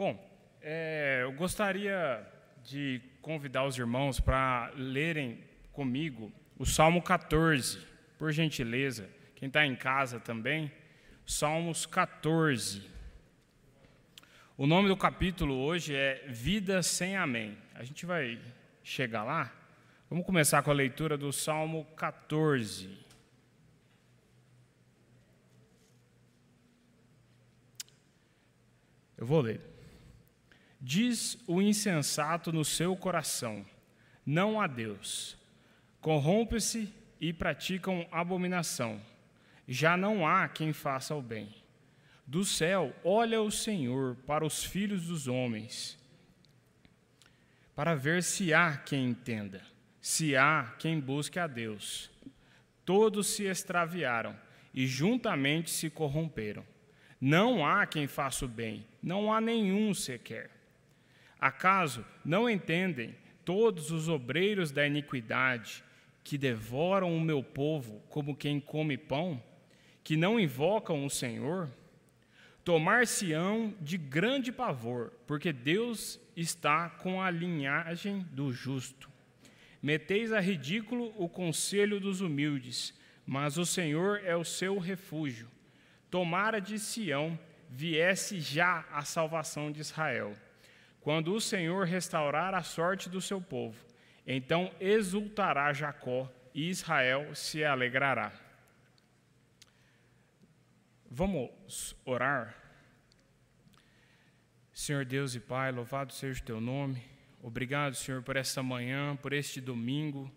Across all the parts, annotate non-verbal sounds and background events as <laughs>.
Bom, é, eu gostaria de convidar os irmãos para lerem comigo o Salmo 14, por gentileza. Quem está em casa também, Salmos 14. O nome do capítulo hoje é Vida sem Amém. A gente vai chegar lá. Vamos começar com a leitura do Salmo 14. Eu vou ler. Diz o insensato no seu coração: Não há Deus. Corrompe-se e praticam abominação. Já não há quem faça o bem. Do céu olha o Senhor para os filhos dos homens, para ver se há quem entenda, se há quem busque a Deus. Todos se extraviaram e juntamente se corromperam. Não há quem faça o bem, não há nenhum sequer. Acaso não entendem todos os obreiros da iniquidade que devoram o meu povo como quem come pão, que não invocam o Senhor? Tomar-se-ão de grande pavor, porque Deus está com a linhagem do justo. Meteis a ridículo o conselho dos humildes, mas o Senhor é o seu refúgio. Tomara de Sião viesse já a salvação de Israel. Quando o Senhor restaurar a sorte do seu povo, então exultará Jacó e Israel se alegrará. Vamos orar. Senhor Deus e Pai, louvado seja o teu nome. Obrigado, Senhor, por esta manhã, por este domingo.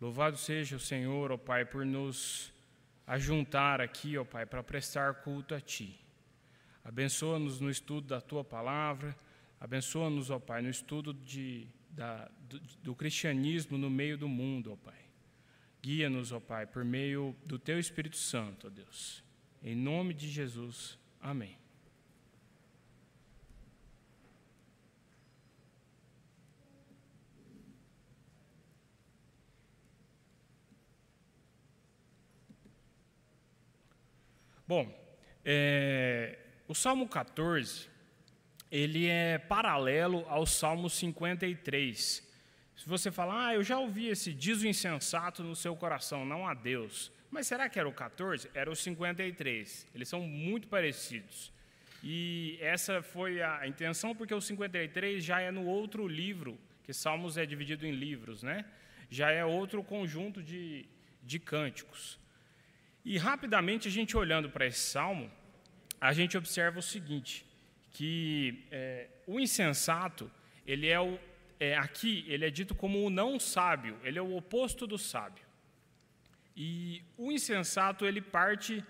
Louvado seja o Senhor, ó Pai, por nos ajuntar aqui, ó Pai, para prestar culto a Ti. Abençoa-nos no estudo da Tua palavra Abençoa-nos, ó Pai, no estudo de, da, do, do, cristianismo no meio do mundo, ó Pai. Guia-nos, ó Pai, por meio do Teu Espírito Santo, ó Deus. Em nome de Jesus, amém. Bom, é, o Salmo 14 ele é paralelo ao Salmo 53. Se você falar, ah, eu já ouvi esse diz o insensato no seu coração, não há Deus. Mas será que era o 14? Era o 53. Eles são muito parecidos. E essa foi a intenção, porque o 53 já é no outro livro, que Salmos é dividido em livros, né? Já é outro conjunto de, de cânticos. E rapidamente, a gente olhando para esse salmo, a gente observa o seguinte: que é, o insensato, ele é o, é, aqui, ele é dito como o não sábio, ele é o oposto do sábio. E o insensato, ele parte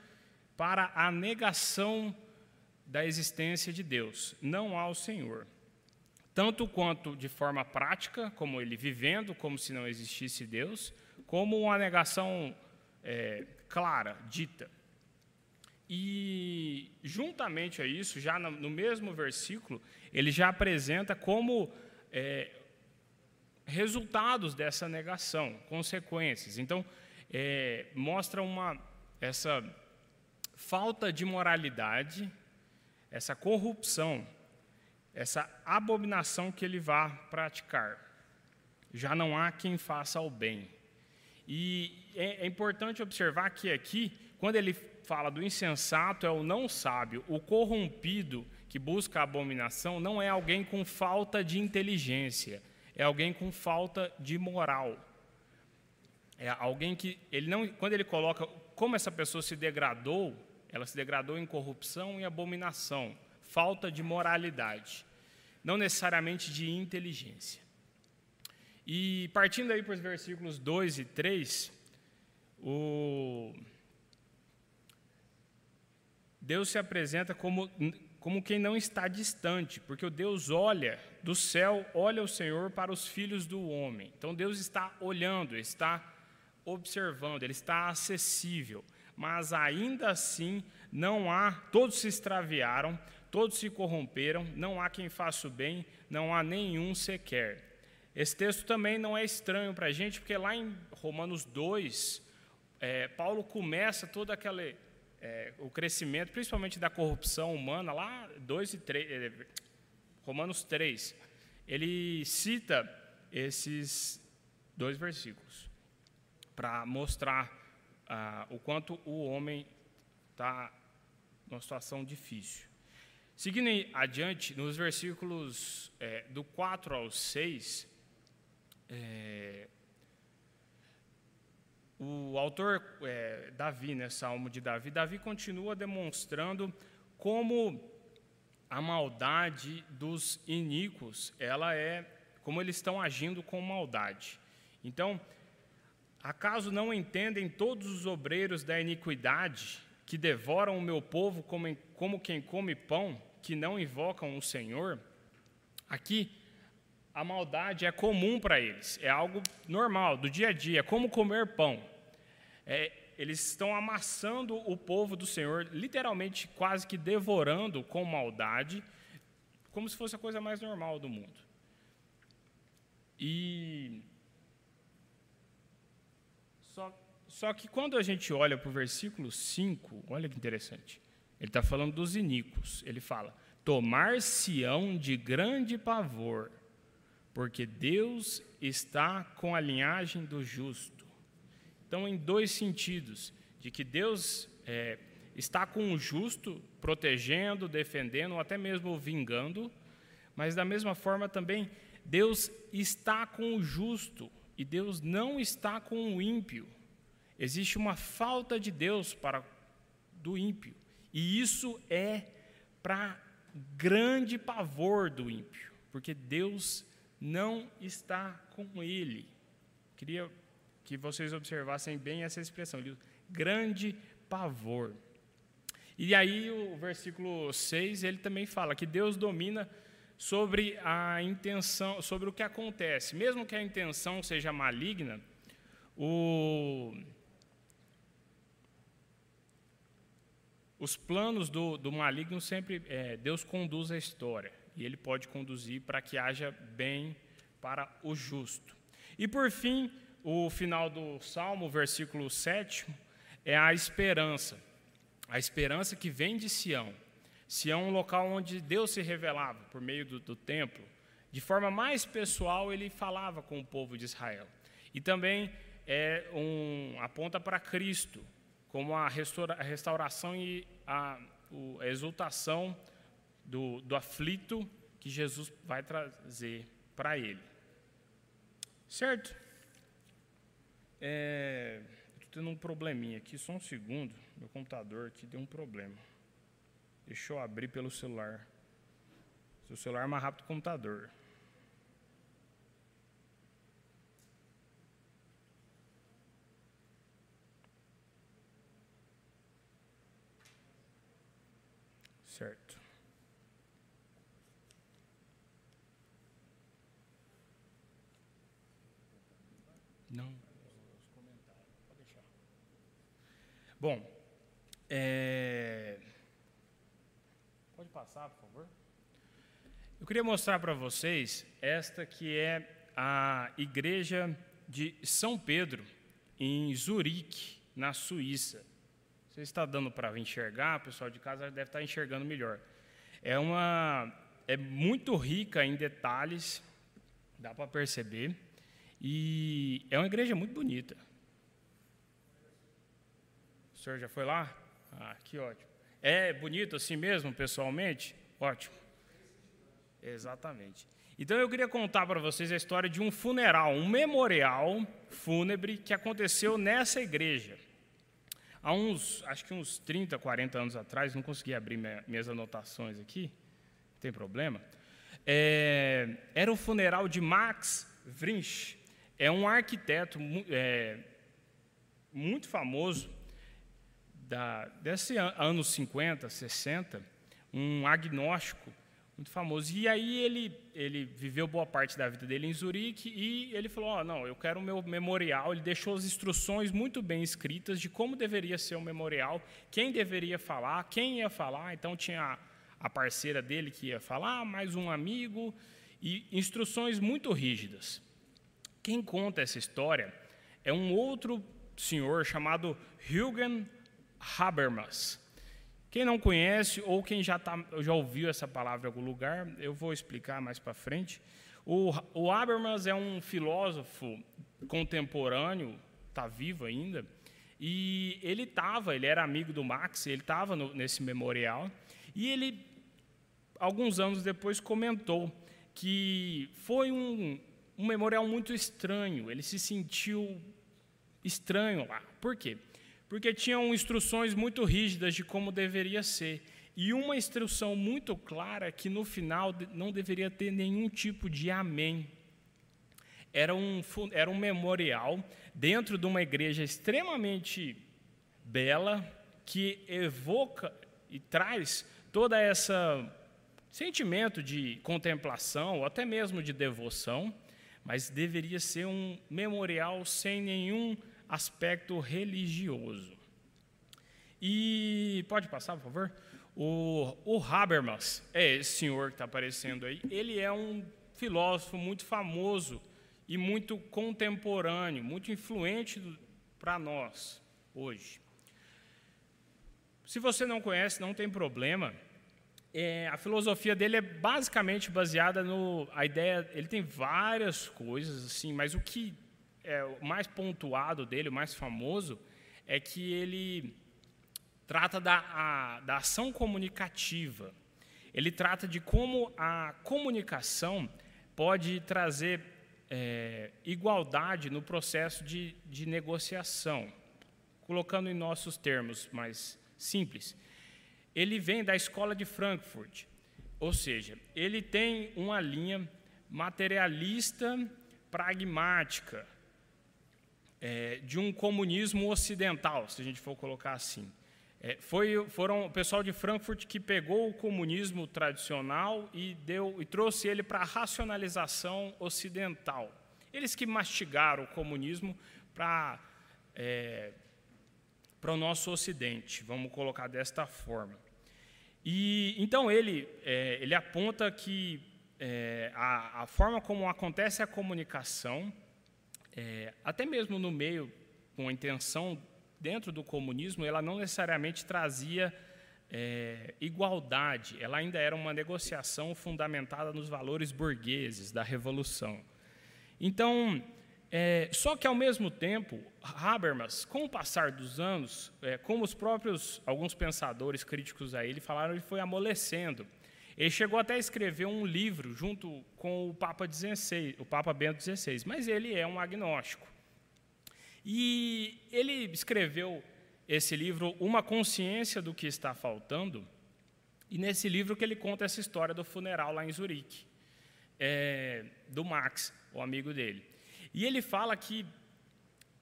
para a negação da existência de Deus, não ao Senhor. Tanto quanto de forma prática, como ele vivendo como se não existisse Deus, como uma negação é, clara, dita. E, juntamente a isso, já no mesmo versículo, ele já apresenta como é, resultados dessa negação, consequências. Então, é, mostra uma, essa falta de moralidade, essa corrupção, essa abominação que ele vá praticar. Já não há quem faça o bem. E é, é importante observar que aqui, quando ele fala do insensato é o não sábio, o corrompido que busca a abominação não é alguém com falta de inteligência, é alguém com falta de moral. É alguém que ele não, quando ele coloca como essa pessoa se degradou, ela se degradou em corrupção e abominação, falta de moralidade, não necessariamente de inteligência. E partindo aí para os versículos 2 e 3, o Deus se apresenta como, como quem não está distante, porque o Deus olha do céu, olha o Senhor para os filhos do homem. Então Deus está olhando, está observando, ele está acessível, mas ainda assim não há, todos se extraviaram, todos se corromperam, não há quem faça o bem, não há nenhum sequer. Esse texto também não é estranho para a gente, porque lá em Romanos 2, é, Paulo começa toda aquela é, o crescimento, principalmente da corrupção humana, lá 2 e 3, Romanos 3, ele cita esses dois versículos para mostrar ah, o quanto o homem está numa situação difícil. Seguindo adiante, nos versículos é, do 4 ao 6, é, o autor é, Davi, né, Salmo de Davi, Davi continua demonstrando como a maldade dos iníquos, ela é como eles estão agindo com maldade. Então, acaso não entendem todos os obreiros da iniquidade que devoram o meu povo como, como quem come pão, que não invocam o Senhor? Aqui, a maldade é comum para eles, é algo normal, do dia a dia, como comer pão. É, eles estão amassando o povo do Senhor, literalmente quase que devorando com maldade, como se fosse a coisa mais normal do mundo. E só, só que quando a gente olha para o versículo 5, olha que interessante. Ele está falando dos iníquos. Ele fala: Tomar-se-ão de grande pavor, porque Deus está com a linhagem do justo. Então, em dois sentidos: de que Deus é, está com o justo, protegendo, defendendo, ou até mesmo vingando, mas da mesma forma também Deus está com o justo e Deus não está com o ímpio. Existe uma falta de Deus para do ímpio. E isso é para grande pavor do ímpio, porque Deus não está com ele. Queria que vocês observassem bem essa expressão, grande pavor. E aí o versículo 6, ele também fala que Deus domina sobre a intenção, sobre o que acontece. Mesmo que a intenção seja maligna, o, os planos do, do maligno sempre é, Deus conduz a história e Ele pode conduzir para que haja bem para o justo. E por fim, o final do Salmo, versículo 7, é a esperança. A esperança que vem de Sião. Sião é um local onde Deus se revelava por meio do, do templo. De forma mais pessoal, ele falava com o povo de Israel. E também é um, aponta para Cristo, como a, restaura, a restauração e a, a exultação do, do aflito que Jesus vai trazer para ele. Certo? É, Estou tendo um probleminha aqui, só um segundo. Meu computador aqui deu um problema. Deixa eu abrir pelo celular. Seu celular é mais rápido que o computador. Certo. Não. Pode deixar. Bom, é... Pode passar, por favor. Eu queria mostrar para vocês esta que é a igreja de São Pedro, em Zurique, na Suíça. Você está dando para enxergar, o pessoal de casa deve estar enxergando melhor. É uma é muito rica em detalhes, dá para perceber, e é uma igreja muito bonita. O senhor já foi lá? Ah, que ótimo. É bonito assim mesmo, pessoalmente? Ótimo. Exatamente. Então eu queria contar para vocês a história de um funeral, um memorial fúnebre que aconteceu nessa igreja. Há uns, acho que uns 30, 40 anos atrás, não consegui abrir minhas anotações aqui, não tem problema. É, era o funeral de Max Vrinch, é um arquiteto é, muito famoso, da, desse anos 50, 60, um agnóstico muito famoso. E aí ele, ele viveu boa parte da vida dele em Zurique e ele falou, oh, não, eu quero o meu memorial. Ele deixou as instruções muito bem escritas de como deveria ser o memorial, quem deveria falar, quem ia falar. Então tinha a parceira dele que ia falar, mais um amigo, e instruções muito rígidas. Quem conta essa história é um outro senhor chamado Huygen Habermas. Quem não conhece ou quem já, tá, já ouviu essa palavra em algum lugar, eu vou explicar mais para frente. O, o Habermas é um filósofo contemporâneo, está vivo ainda, e ele estava, ele era amigo do Max, ele estava nesse memorial, e ele, alguns anos depois, comentou que foi um, um memorial muito estranho, ele se sentiu estranho lá. Por quê? Porque tinham instruções muito rígidas de como deveria ser. E uma instrução muito clara que no final não deveria ter nenhum tipo de amém. Era um, era um memorial dentro de uma igreja extremamente bela, que evoca e traz toda essa sentimento de contemplação, ou até mesmo de devoção, mas deveria ser um memorial sem nenhum aspecto religioso. E pode passar, por favor? O, o Habermas, é esse senhor que está aparecendo aí, ele é um filósofo muito famoso e muito contemporâneo, muito influente para nós hoje. Se você não conhece, não tem problema. É, a filosofia dele é basicamente baseada no a ideia. Ele tem várias coisas assim, mas o que é o mais pontuado dele, o mais famoso, é que ele trata da, a, da ação comunicativa. Ele trata de como a comunicação pode trazer é, igualdade no processo de, de negociação. Colocando em nossos termos mais simples, ele vem da escola de Frankfurt, ou seja, ele tem uma linha materialista pragmática é, de um comunismo ocidental, se a gente for colocar assim. É, foi, foram o pessoal de Frankfurt que pegou o comunismo tradicional e, deu, e trouxe ele para a racionalização ocidental. Eles que mastigaram o comunismo para é, para o nosso Ocidente, vamos colocar desta forma. E então ele é, ele aponta que é, a, a, forma como acontece a comunicação, é, até mesmo no meio com a intenção dentro do comunismo, ela não necessariamente trazia é, igualdade, ela ainda era uma negociação fundamentada nos valores burgueses da revolução. Então, é, só que ao mesmo tempo, Habermas, com o passar dos anos, é, como os próprios alguns pensadores críticos a ele falaram, ele foi amolecendo. Ele chegou até a escrever um livro junto com o Papa XVI, o Papa Bento XVI, mas ele é um agnóstico. E ele escreveu esse livro, Uma Consciência do que Está Faltando, e nesse livro que ele conta essa história do funeral lá em Zurique, é, do Max, o amigo dele. E ele fala que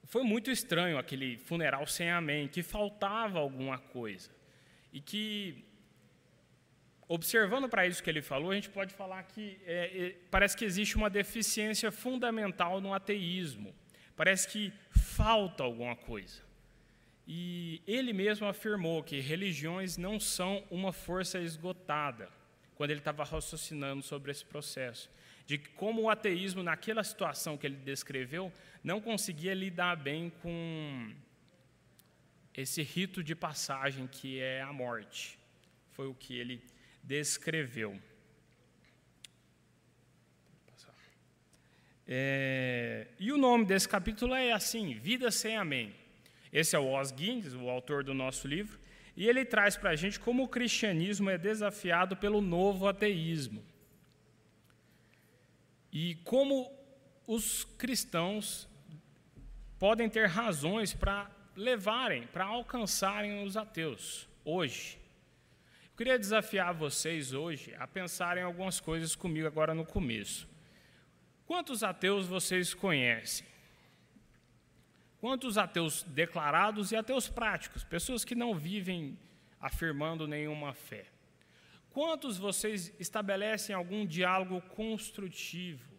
foi muito estranho aquele funeral sem amém, que faltava alguma coisa. E que, observando para isso que ele falou, a gente pode falar que é, é, parece que existe uma deficiência fundamental no ateísmo. Parece que falta alguma coisa. E ele mesmo afirmou que religiões não são uma força esgotada, quando ele estava raciocinando sobre esse processo. De como o ateísmo, naquela situação que ele descreveu, não conseguia lidar bem com esse rito de passagem que é a morte. Foi o que ele descreveu. É, e o nome desse capítulo é assim: Vida sem Amém. Esse é o Os Guinness, o autor do nosso livro, e ele traz para a gente como o cristianismo é desafiado pelo novo ateísmo. E como os cristãos podem ter razões para levarem, para alcançarem os ateus hoje. Eu queria desafiar vocês hoje a pensarem algumas coisas comigo agora no começo. Quantos ateus vocês conhecem? Quantos ateus declarados e ateus práticos, pessoas que não vivem afirmando nenhuma fé? Quantos vocês estabelecem algum diálogo construtivo?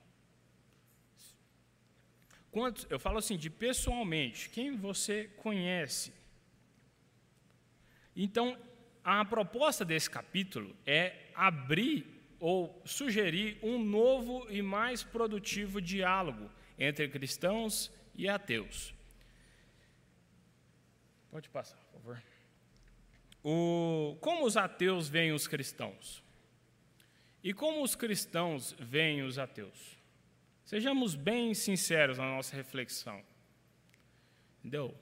Quantos, eu falo assim, de pessoalmente, quem você conhece? Então, a proposta desse capítulo é abrir ou sugerir um novo e mais produtivo diálogo entre cristãos e ateus. Pode passar, por favor. O, como os ateus veem os cristãos? E como os cristãos veem os ateus? Sejamos bem sinceros na nossa reflexão. Entendeu?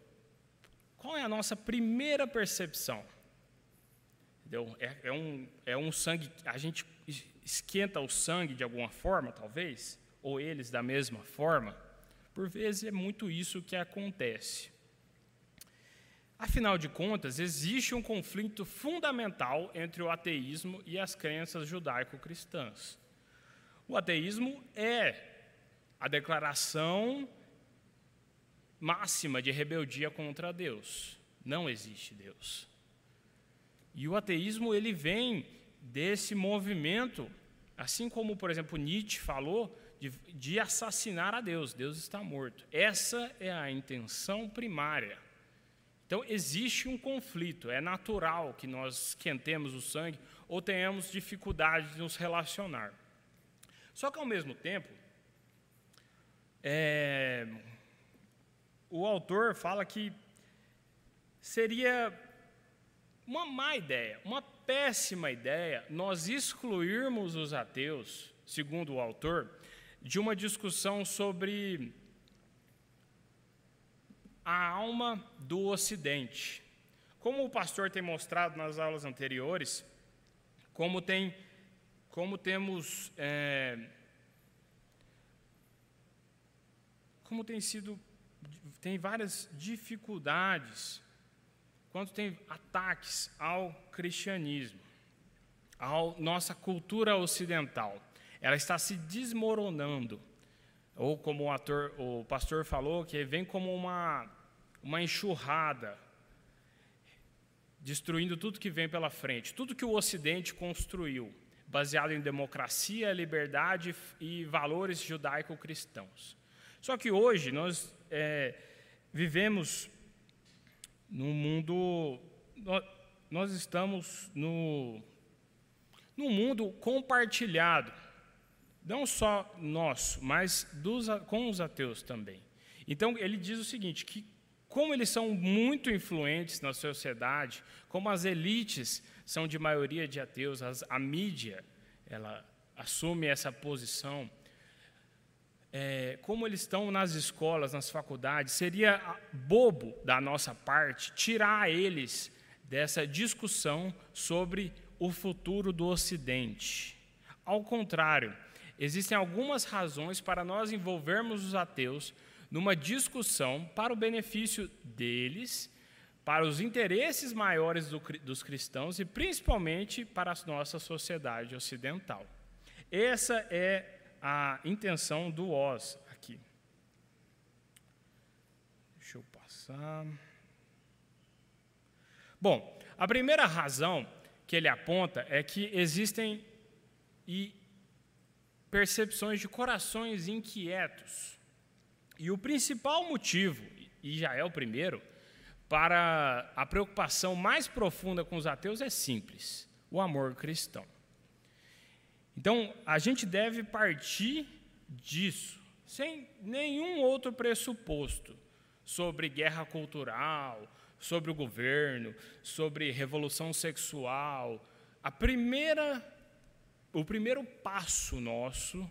Qual é a nossa primeira percepção? Entendeu? É, é, um, é um sangue, a gente esquenta o sangue de alguma forma, talvez, ou eles da mesma forma. Por vezes é muito isso que acontece. Afinal de contas, existe um conflito fundamental entre o ateísmo e as crenças judaico-cristãs. O ateísmo é a declaração máxima de rebeldia contra Deus. Não existe Deus. E o ateísmo ele vem desse movimento, assim como, por exemplo, Nietzsche falou, de, de assassinar a Deus. Deus está morto. Essa é a intenção primária. Então, existe um conflito, é natural que nós esquentemos o sangue ou tenhamos dificuldade de nos relacionar. Só que, ao mesmo tempo, é, o autor fala que seria uma má ideia, uma péssima ideia, nós excluirmos os ateus, segundo o autor, de uma discussão sobre a alma do Ocidente. Como o pastor tem mostrado nas aulas anteriores, como tem, como temos, é, como tem sido, tem várias dificuldades quando tem ataques ao cristianismo, à nossa cultura ocidental. Ela está se desmoronando. Ou como o, ator, o pastor falou, que vem como uma uma enxurrada, destruindo tudo que vem pela frente, tudo que o Ocidente construiu, baseado em democracia, liberdade e valores judaico-cristãos. Só que hoje nós é, vivemos num mundo, nós estamos no, num mundo compartilhado, não só nosso, mas dos, com os ateus também. Então ele diz o seguinte, que como eles são muito influentes na sociedade, como as elites são de maioria de ateus, as, a mídia ela assume essa posição, é, como eles estão nas escolas, nas faculdades, seria bobo da nossa parte tirar eles dessa discussão sobre o futuro do Ocidente. Ao contrário, existem algumas razões para nós envolvermos os ateus numa discussão para o benefício deles, para os interesses maiores do, dos cristãos e principalmente para a nossa sociedade ocidental. Essa é a intenção do Oz aqui. Deixa eu passar. Bom, a primeira razão que ele aponta é que existem e percepções de corações inquietos e o principal motivo, e já é o primeiro, para a preocupação mais profunda com os ateus é simples: o amor cristão. Então, a gente deve partir disso, sem nenhum outro pressuposto sobre guerra cultural, sobre o governo, sobre revolução sexual. A primeira, o primeiro passo nosso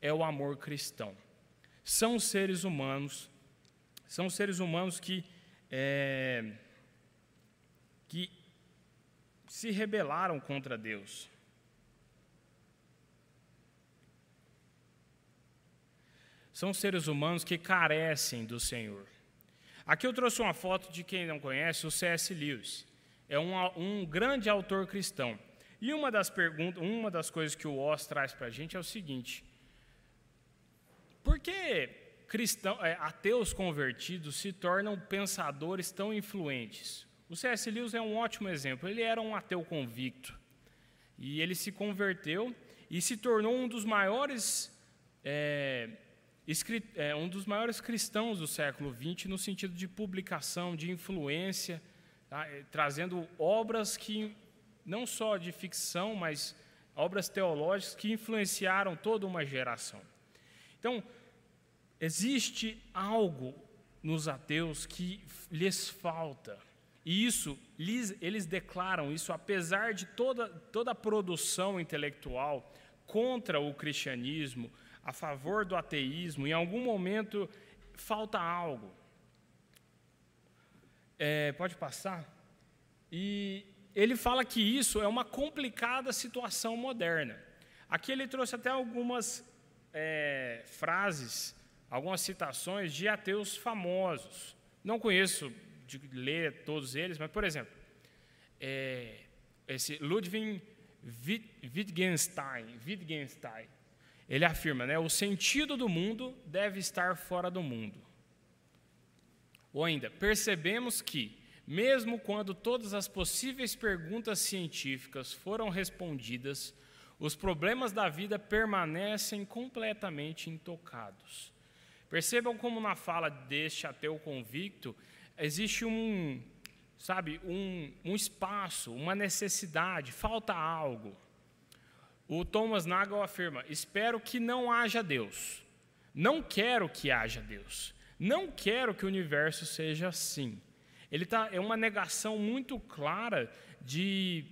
é o amor cristão são seres humanos, são seres humanos que, é, que se rebelaram contra Deus. São seres humanos que carecem do Senhor. Aqui eu trouxe uma foto de quem não conhece, o C.S. Lewis. É um, um grande autor cristão. E uma das perguntas, uma das coisas que o Oz traz para a gente é o seguinte: por que cristão, é, ateus convertidos se tornam pensadores tão influentes? O C.S. Lewis é um ótimo exemplo. Ele era um ateu convicto. E ele se converteu e se tornou um dos maiores, é, é, um dos maiores cristãos do século XX, no sentido de publicação, de influência, tá? Trazendo obras que, não só de ficção, mas obras teológicas que influenciaram toda uma geração. Então, Existe algo nos ateus que lhes falta. E isso, eles, declaram isso, apesar de toda, toda a produção intelectual contra o cristianismo, a favor do ateísmo, em algum momento falta algo. É, pode passar? E ele fala que isso é uma complicada situação moderna. Aqui ele trouxe até algumas é, frases, algumas citações de ateus famosos. Não conheço de ler todos eles, mas, por exemplo, é, esse Ludwig Wittgenstein, Wittgenstein, ele afirma, né, o sentido do mundo deve estar fora do mundo. Ou ainda, percebemos que, mesmo quando todas as possíveis perguntas científicas foram respondidas, os problemas da vida permanecem completamente intocados. Percebam como na fala deste ateu convicto existe um, sabe, um, um espaço, uma necessidade, falta algo. O Thomas Nagel afirma: espero que não haja Deus. Não quero que haja Deus. Não quero que o universo seja assim. Ele tá, é uma negação muito clara de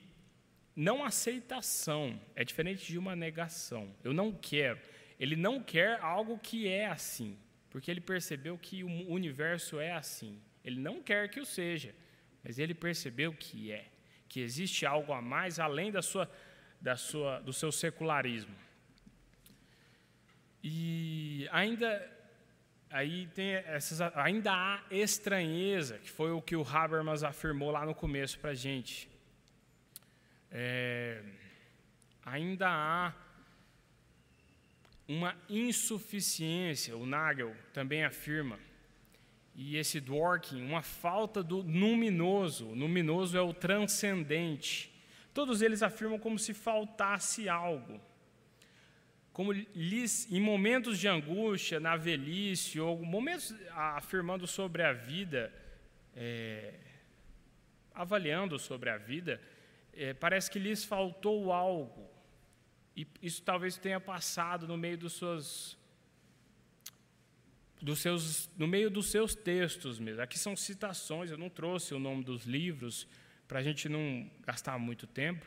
não aceitação. É diferente de uma negação. Eu não quero. Ele não quer algo que é assim, porque ele percebeu que o universo é assim. Ele não quer que o seja, mas ele percebeu que é, que existe algo a mais além da sua, da sua, do seu secularismo. E ainda aí tem essas, ainda há estranheza, que foi o que o Habermas afirmou lá no começo para gente. É, ainda há uma insuficiência, o Nagel também afirma, e esse Dworkin, uma falta do luminoso. O luminoso é o transcendente. Todos eles afirmam como se faltasse algo. Como lhes, em momentos de angústia, na velhice, ou momentos afirmando sobre a vida, é, avaliando sobre a vida, é, parece que lhes faltou algo. E isso talvez tenha passado no meio dos seus dos seus, no meio dos seus textos mesmo. Aqui são citações, eu não trouxe o nome dos livros para a gente não gastar muito tempo.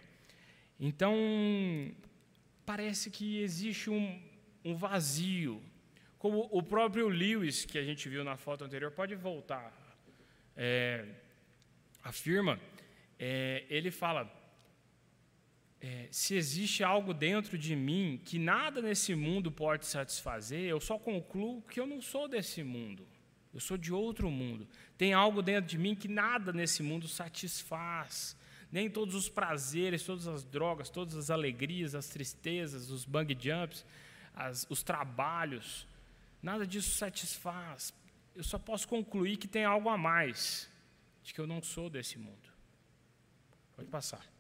Então, parece que existe um, um vazio. Como o próprio Lewis, que a gente viu na foto anterior, pode voltar, é, afirma, é, ele fala é, se existe algo dentro de mim que nada nesse mundo pode satisfazer, eu só concluo que eu não sou desse mundo. Eu sou de outro mundo. Tem algo dentro de mim que nada nesse mundo satisfaz. Nem todos os prazeres, todas as drogas, todas as alegrias, as tristezas, os bang jumps, as, os trabalhos, nada disso satisfaz. Eu só posso concluir que tem algo a mais, de que eu não sou desse mundo. Pode passar.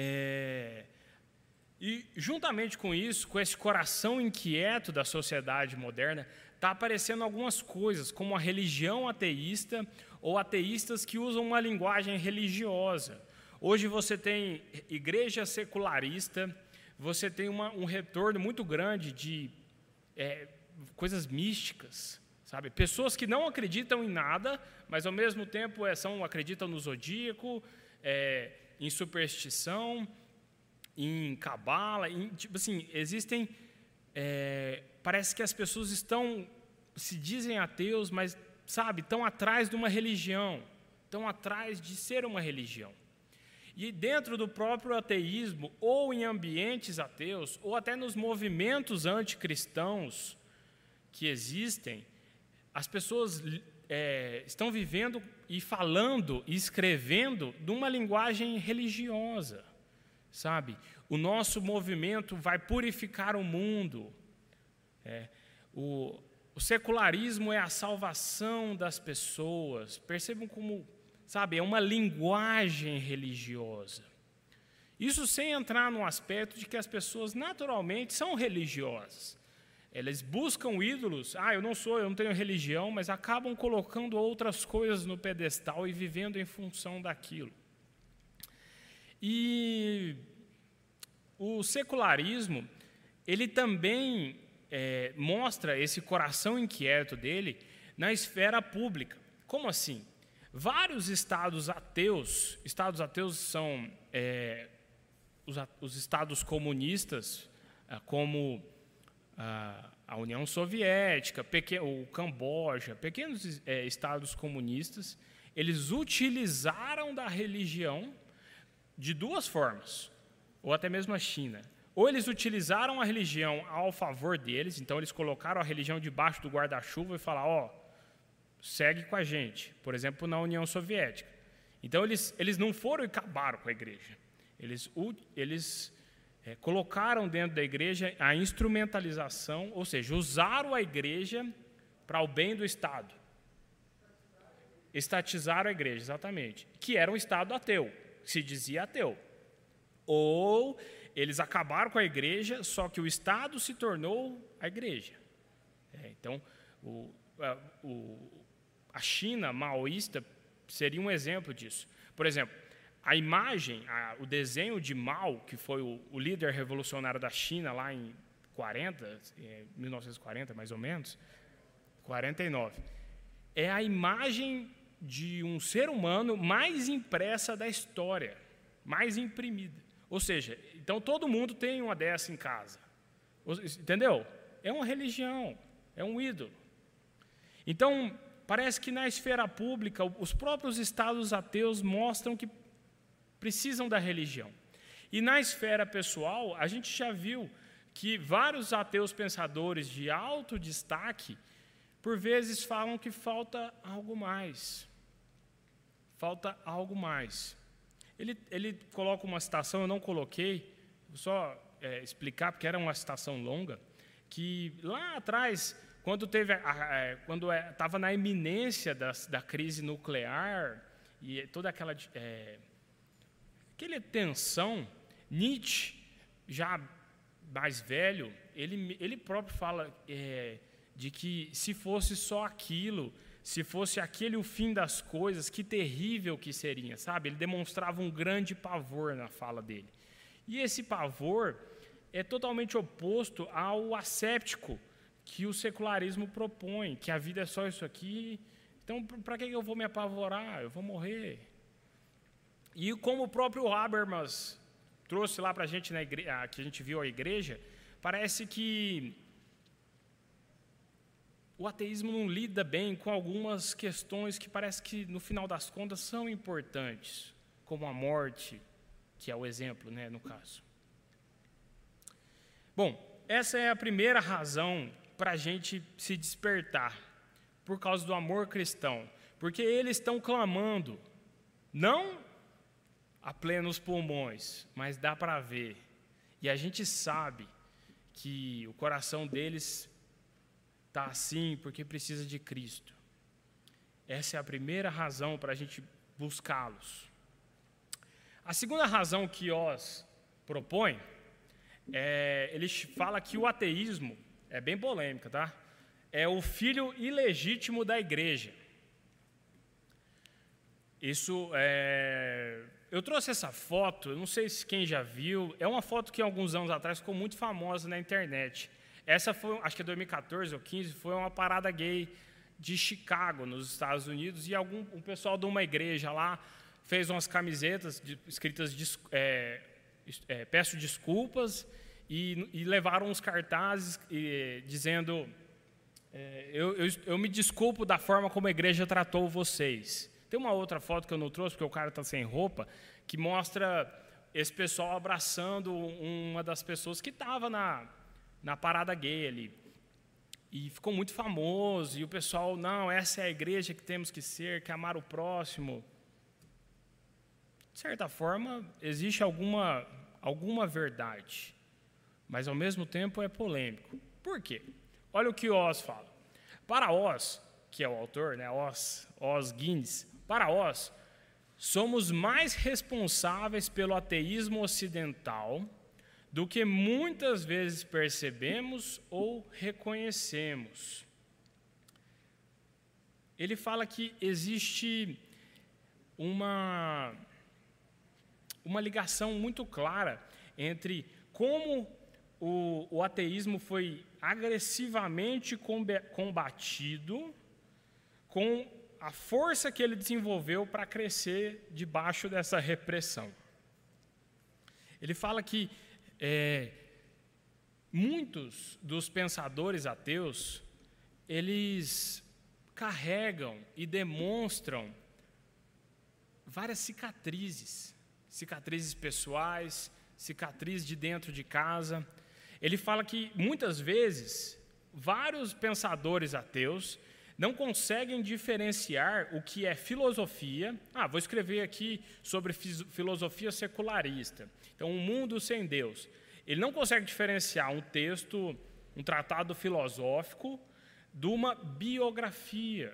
É, e, juntamente com isso, com esse coração inquieto da sociedade moderna, está aparecendo algumas coisas, como a religião ateísta ou ateístas que usam uma linguagem religiosa. Hoje você tem igreja secularista, você tem uma, um retorno muito grande de é, coisas místicas, sabe? Pessoas que não acreditam em nada, mas ao mesmo tempo é, são, acreditam no zodíaco, é, em superstição, em cabala, em, tipo assim, existem. É, parece que as pessoas estão, se dizem ateus, mas, sabe, estão atrás de uma religião, estão atrás de ser uma religião. E dentro do próprio ateísmo, ou em ambientes ateus, ou até nos movimentos anticristãos que existem, as pessoas é, estão vivendo e falando e escrevendo de uma linguagem religiosa, sabe? O nosso movimento vai purificar o mundo. É, o, o secularismo é a salvação das pessoas. Percebam como, sabe, é uma linguagem religiosa. Isso sem entrar no aspecto de que as pessoas naturalmente são religiosas. Eles buscam ídolos. Ah, eu não sou, eu não tenho religião, mas acabam colocando outras coisas no pedestal e vivendo em função daquilo. E o secularismo, ele também é, mostra esse coração inquieto dele na esfera pública. Como assim? vários estados ateus, estados ateus são é, os, os, estados comunistas, é, como a, União Soviética, o Camboja, pequenos é, estados comunistas, eles utilizaram da religião de duas formas, ou até mesmo a China. Ou eles utilizaram a religião ao favor deles, então eles colocaram a religião debaixo do guarda-chuva e falaram: ó, oh, segue com a gente, por exemplo, na União Soviética. Então, eles, eles não foram e acabaram com a igreja. Eles, eles é, colocaram dentro da igreja a instrumentalização, ou seja, usaram a igreja para o bem do Estado. Estatizaram a igreja, exatamente. Que era um Estado ateu, se dizia ateu. Ou eles acabaram com a igreja, só que o Estado se tornou a igreja. É, então, o, o, a China maoísta seria um exemplo disso. Por exemplo, a imagem, a, o desenho de Mao, que foi o, o, líder revolucionário da China lá em 40, é, 1940 mais ou menos, 49, é a imagem de um ser humano mais impressa da história, mais imprimida. Ou seja, então todo mundo tem uma dessa em casa. Entendeu? É uma religião, é um ídolo. Então, Parece que na esfera pública, os próprios estados ateus mostram que precisam da religião. E na esfera pessoal, a gente já viu que vários ateus pensadores de alto destaque, por vezes falam que falta algo mais. Falta algo mais. Ele, ele coloca uma citação, eu não coloquei, vou só é, explicar, porque era uma citação longa, que lá atrás quando teve, a, quando estava é, na iminência da, da crise nuclear e toda aquela é, aquela tensão, Nietzsche, já mais velho, ele, ele próprio fala é, de que se fosse só aquilo, se fosse aquele o fim das coisas, que terrível que seria, sabe? Ele demonstrava um grande pavor na fala dele. E esse pavor é totalmente oposto ao asséptico, que o secularismo propõe, que a vida é só isso aqui. Então, para que eu vou me apavorar? Eu vou morrer. E como o próprio Habermas trouxe lá para a gente, na igreja, que a gente viu a igreja, parece que o ateísmo não lida bem com algumas questões que parece que, no final das contas, são importantes, como a morte, que é o exemplo, né, no caso. Bom, essa é a primeira razão para a gente se despertar, por causa do amor cristão, porque eles estão clamando, não a plenos pulmões, mas dá para ver, e a gente sabe que o coração deles está assim porque precisa de Cristo. Essa é a primeira razão para a gente buscá-los. A segunda razão que Oz propõe, é, ele fala que o ateísmo é bem polêmica, tá? É o filho ilegítimo da igreja. Isso é. Eu trouxe essa foto, não sei se quem já viu, é uma foto que alguns anos atrás ficou muito famosa na internet. Essa foi, acho que é 2014 ou 15, foi uma parada gay de Chicago, nos Estados Unidos, e algum um pessoal de uma igreja lá fez umas camisetas de, escritas de, é, é, peço desculpas e, e levaram uns cartazes e, dizendo: é, eu, eu, eu, me desculpo da forma como a igreja tratou vocês. Tem uma outra foto que eu não trouxe, porque o cara está sem roupa, que mostra esse pessoal abraçando uma das pessoas que estava na, na parada gay ali. E ficou muito famoso, e o pessoal, não, essa é a igreja que temos que ser, que amar o próximo. De certa forma, existe alguma, alguma verdade mas ao mesmo tempo é polêmico. Por quê? Olha o que Oz fala. Para Oz, que é o autor, né, Oz, Oz Guinness, para Oz, somos mais responsáveis pelo ateísmo ocidental do que muitas vezes percebemos ou reconhecemos. Ele fala que existe uma, uma ligação muito clara entre como o, o ateísmo foi agressivamente combatido com a força que ele desenvolveu para crescer debaixo dessa repressão. Ele fala que é, muitos dos pensadores ateus eles carregam e demonstram várias cicatrizes, cicatrizes pessoais, cicatrizes de dentro de casa. Ele fala que muitas vezes vários pensadores ateus não conseguem diferenciar o que é filosofia. Ah, vou escrever aqui sobre filosofia secularista. Então, um mundo sem Deus. Ele não consegue diferenciar um texto, um tratado filosófico, de uma biografia.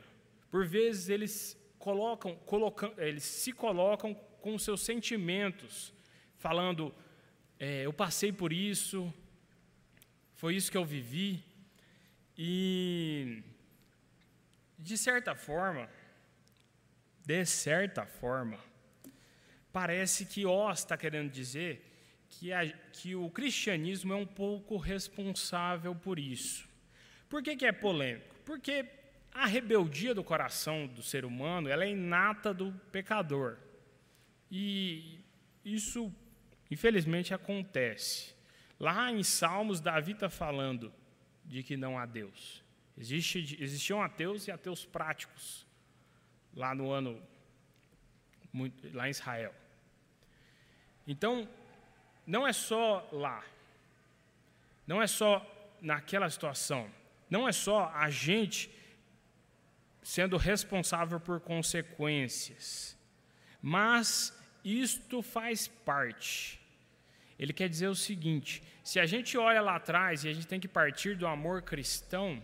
Por vezes eles colocam, colocam eles se colocam com seus sentimentos, falando: é, eu passei por isso, foi isso que eu vivi. E de certa forma, de certa forma, parece que Oz está querendo dizer que, a, que o cristianismo é um pouco responsável por isso. Por que, que é polêmico? Porque a rebeldia do coração do ser humano ela é inata do pecador. E isso, infelizmente, acontece. Lá em Salmos, Davi está falando de que não há Deus. Existe, existiam ateus e ateus práticos lá no ano, lá em Israel. Então, não é só lá, não é só naquela situação, não é só a gente sendo responsável por consequências, mas isto faz parte. Ele quer dizer o seguinte: se a gente olha lá atrás e a gente tem que partir do amor cristão,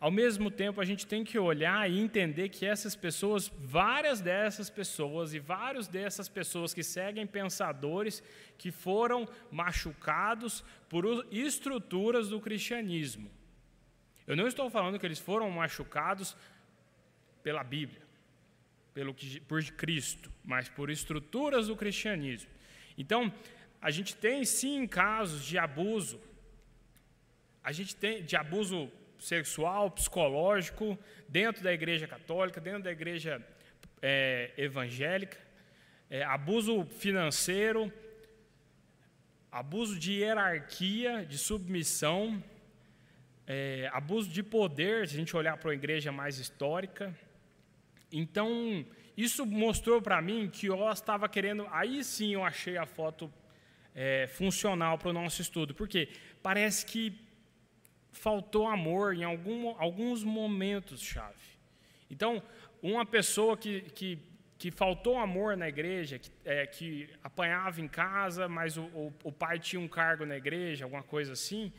ao mesmo tempo, a gente tem que olhar e entender que essas pessoas, várias dessas pessoas e vários dessas pessoas que seguem pensadores que foram machucados por estruturas do cristianismo. Eu não estou falando que eles foram machucados pela Bíblia, pelo que, por Cristo, mas por estruturas do cristianismo. Então, a gente tem sim casos de abuso, a gente tem de abuso sexual, psicológico, dentro da igreja católica, dentro da igreja é, evangélica, é, abuso financeiro, abuso de hierarquia, de submissão, é, abuso de poder, se a gente olhar para a igreja mais histórica. Então, isso mostrou para mim que Oz estava querendo. Aí sim eu achei a foto é, funcional para o nosso estudo, porque parece que faltou amor em algum, alguns momentos chave. Então, uma pessoa que, que, que faltou amor na igreja, que, é, que apanhava em casa, mas o, o, o, pai tinha um cargo na igreja, alguma coisa assim,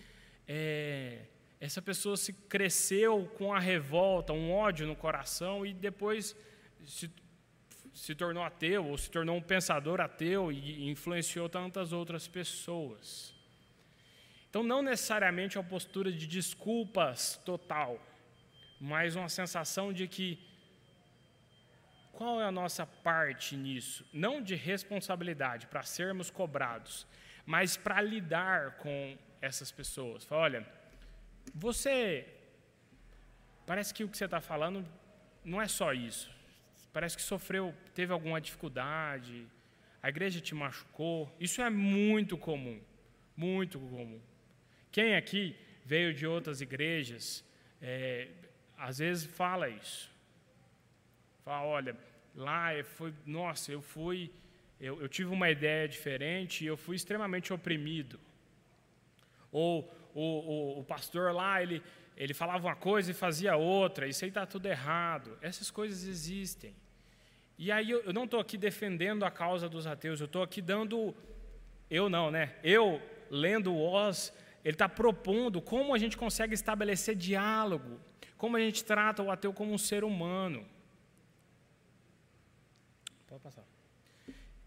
é, essa pessoa se cresceu com a revolta, um ódio no coração e depois se, se tornou ateu ou se tornou um pensador ateu e influenciou tantas outras pessoas. Então, não necessariamente uma postura de desculpas total, mas uma sensação de que qual é a nossa parte nisso? Não de responsabilidade para sermos cobrados, mas para lidar com essas pessoas. Fala, olha, você parece que o que você está falando não é só isso. Parece que sofreu, teve alguma dificuldade, a igreja te machucou. Isso é muito comum, muito comum. Quem aqui veio de outras igrejas, é, às vezes fala isso. Fala, olha, lá fui, nossa, eu fui, eu, eu tive uma ideia diferente e eu fui extremamente oprimido. Ou o, o, o pastor lá, ele, ele falava uma coisa e fazia outra, isso aí está tudo errado. Essas coisas existem. E aí eu, eu não estou aqui defendendo a causa dos ateus, eu estou aqui dando. Eu não, né? Eu, lendo Oz, ele está propondo como a gente consegue estabelecer diálogo, como a gente trata o ateu como um ser humano. Pode passar.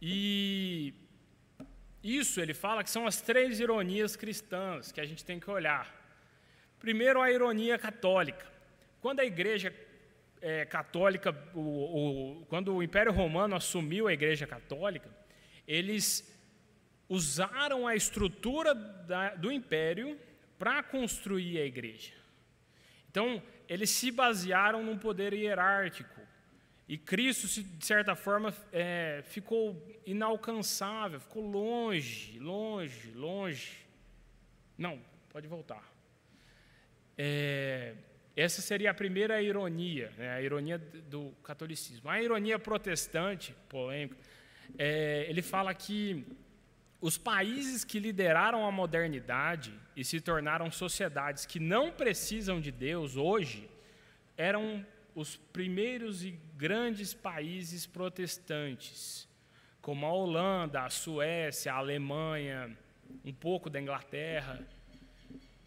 E isso ele fala que são as três ironias cristãs que a gente tem que olhar. Primeiro, a ironia católica. Quando a igreja é, católica, o, o, quando o Império Romano assumiu a igreja católica, eles usaram a estrutura da, do império para construir a igreja. Então, eles se basearam num poder hierárquico, E Cristo, de certa forma, é, ficou inalcançável, ficou longe, longe, longe. Não, pode voltar. É, essa seria a primeira ironia, né, a ironia do catolicismo. A ironia protestante, polêmica, é, ele fala que os países que lideraram a modernidade e se tornaram sociedades que não precisam de Deus hoje eram os primeiros e grandes países protestantes, como a Holanda, a Suécia, a Alemanha, um pouco da Inglaterra.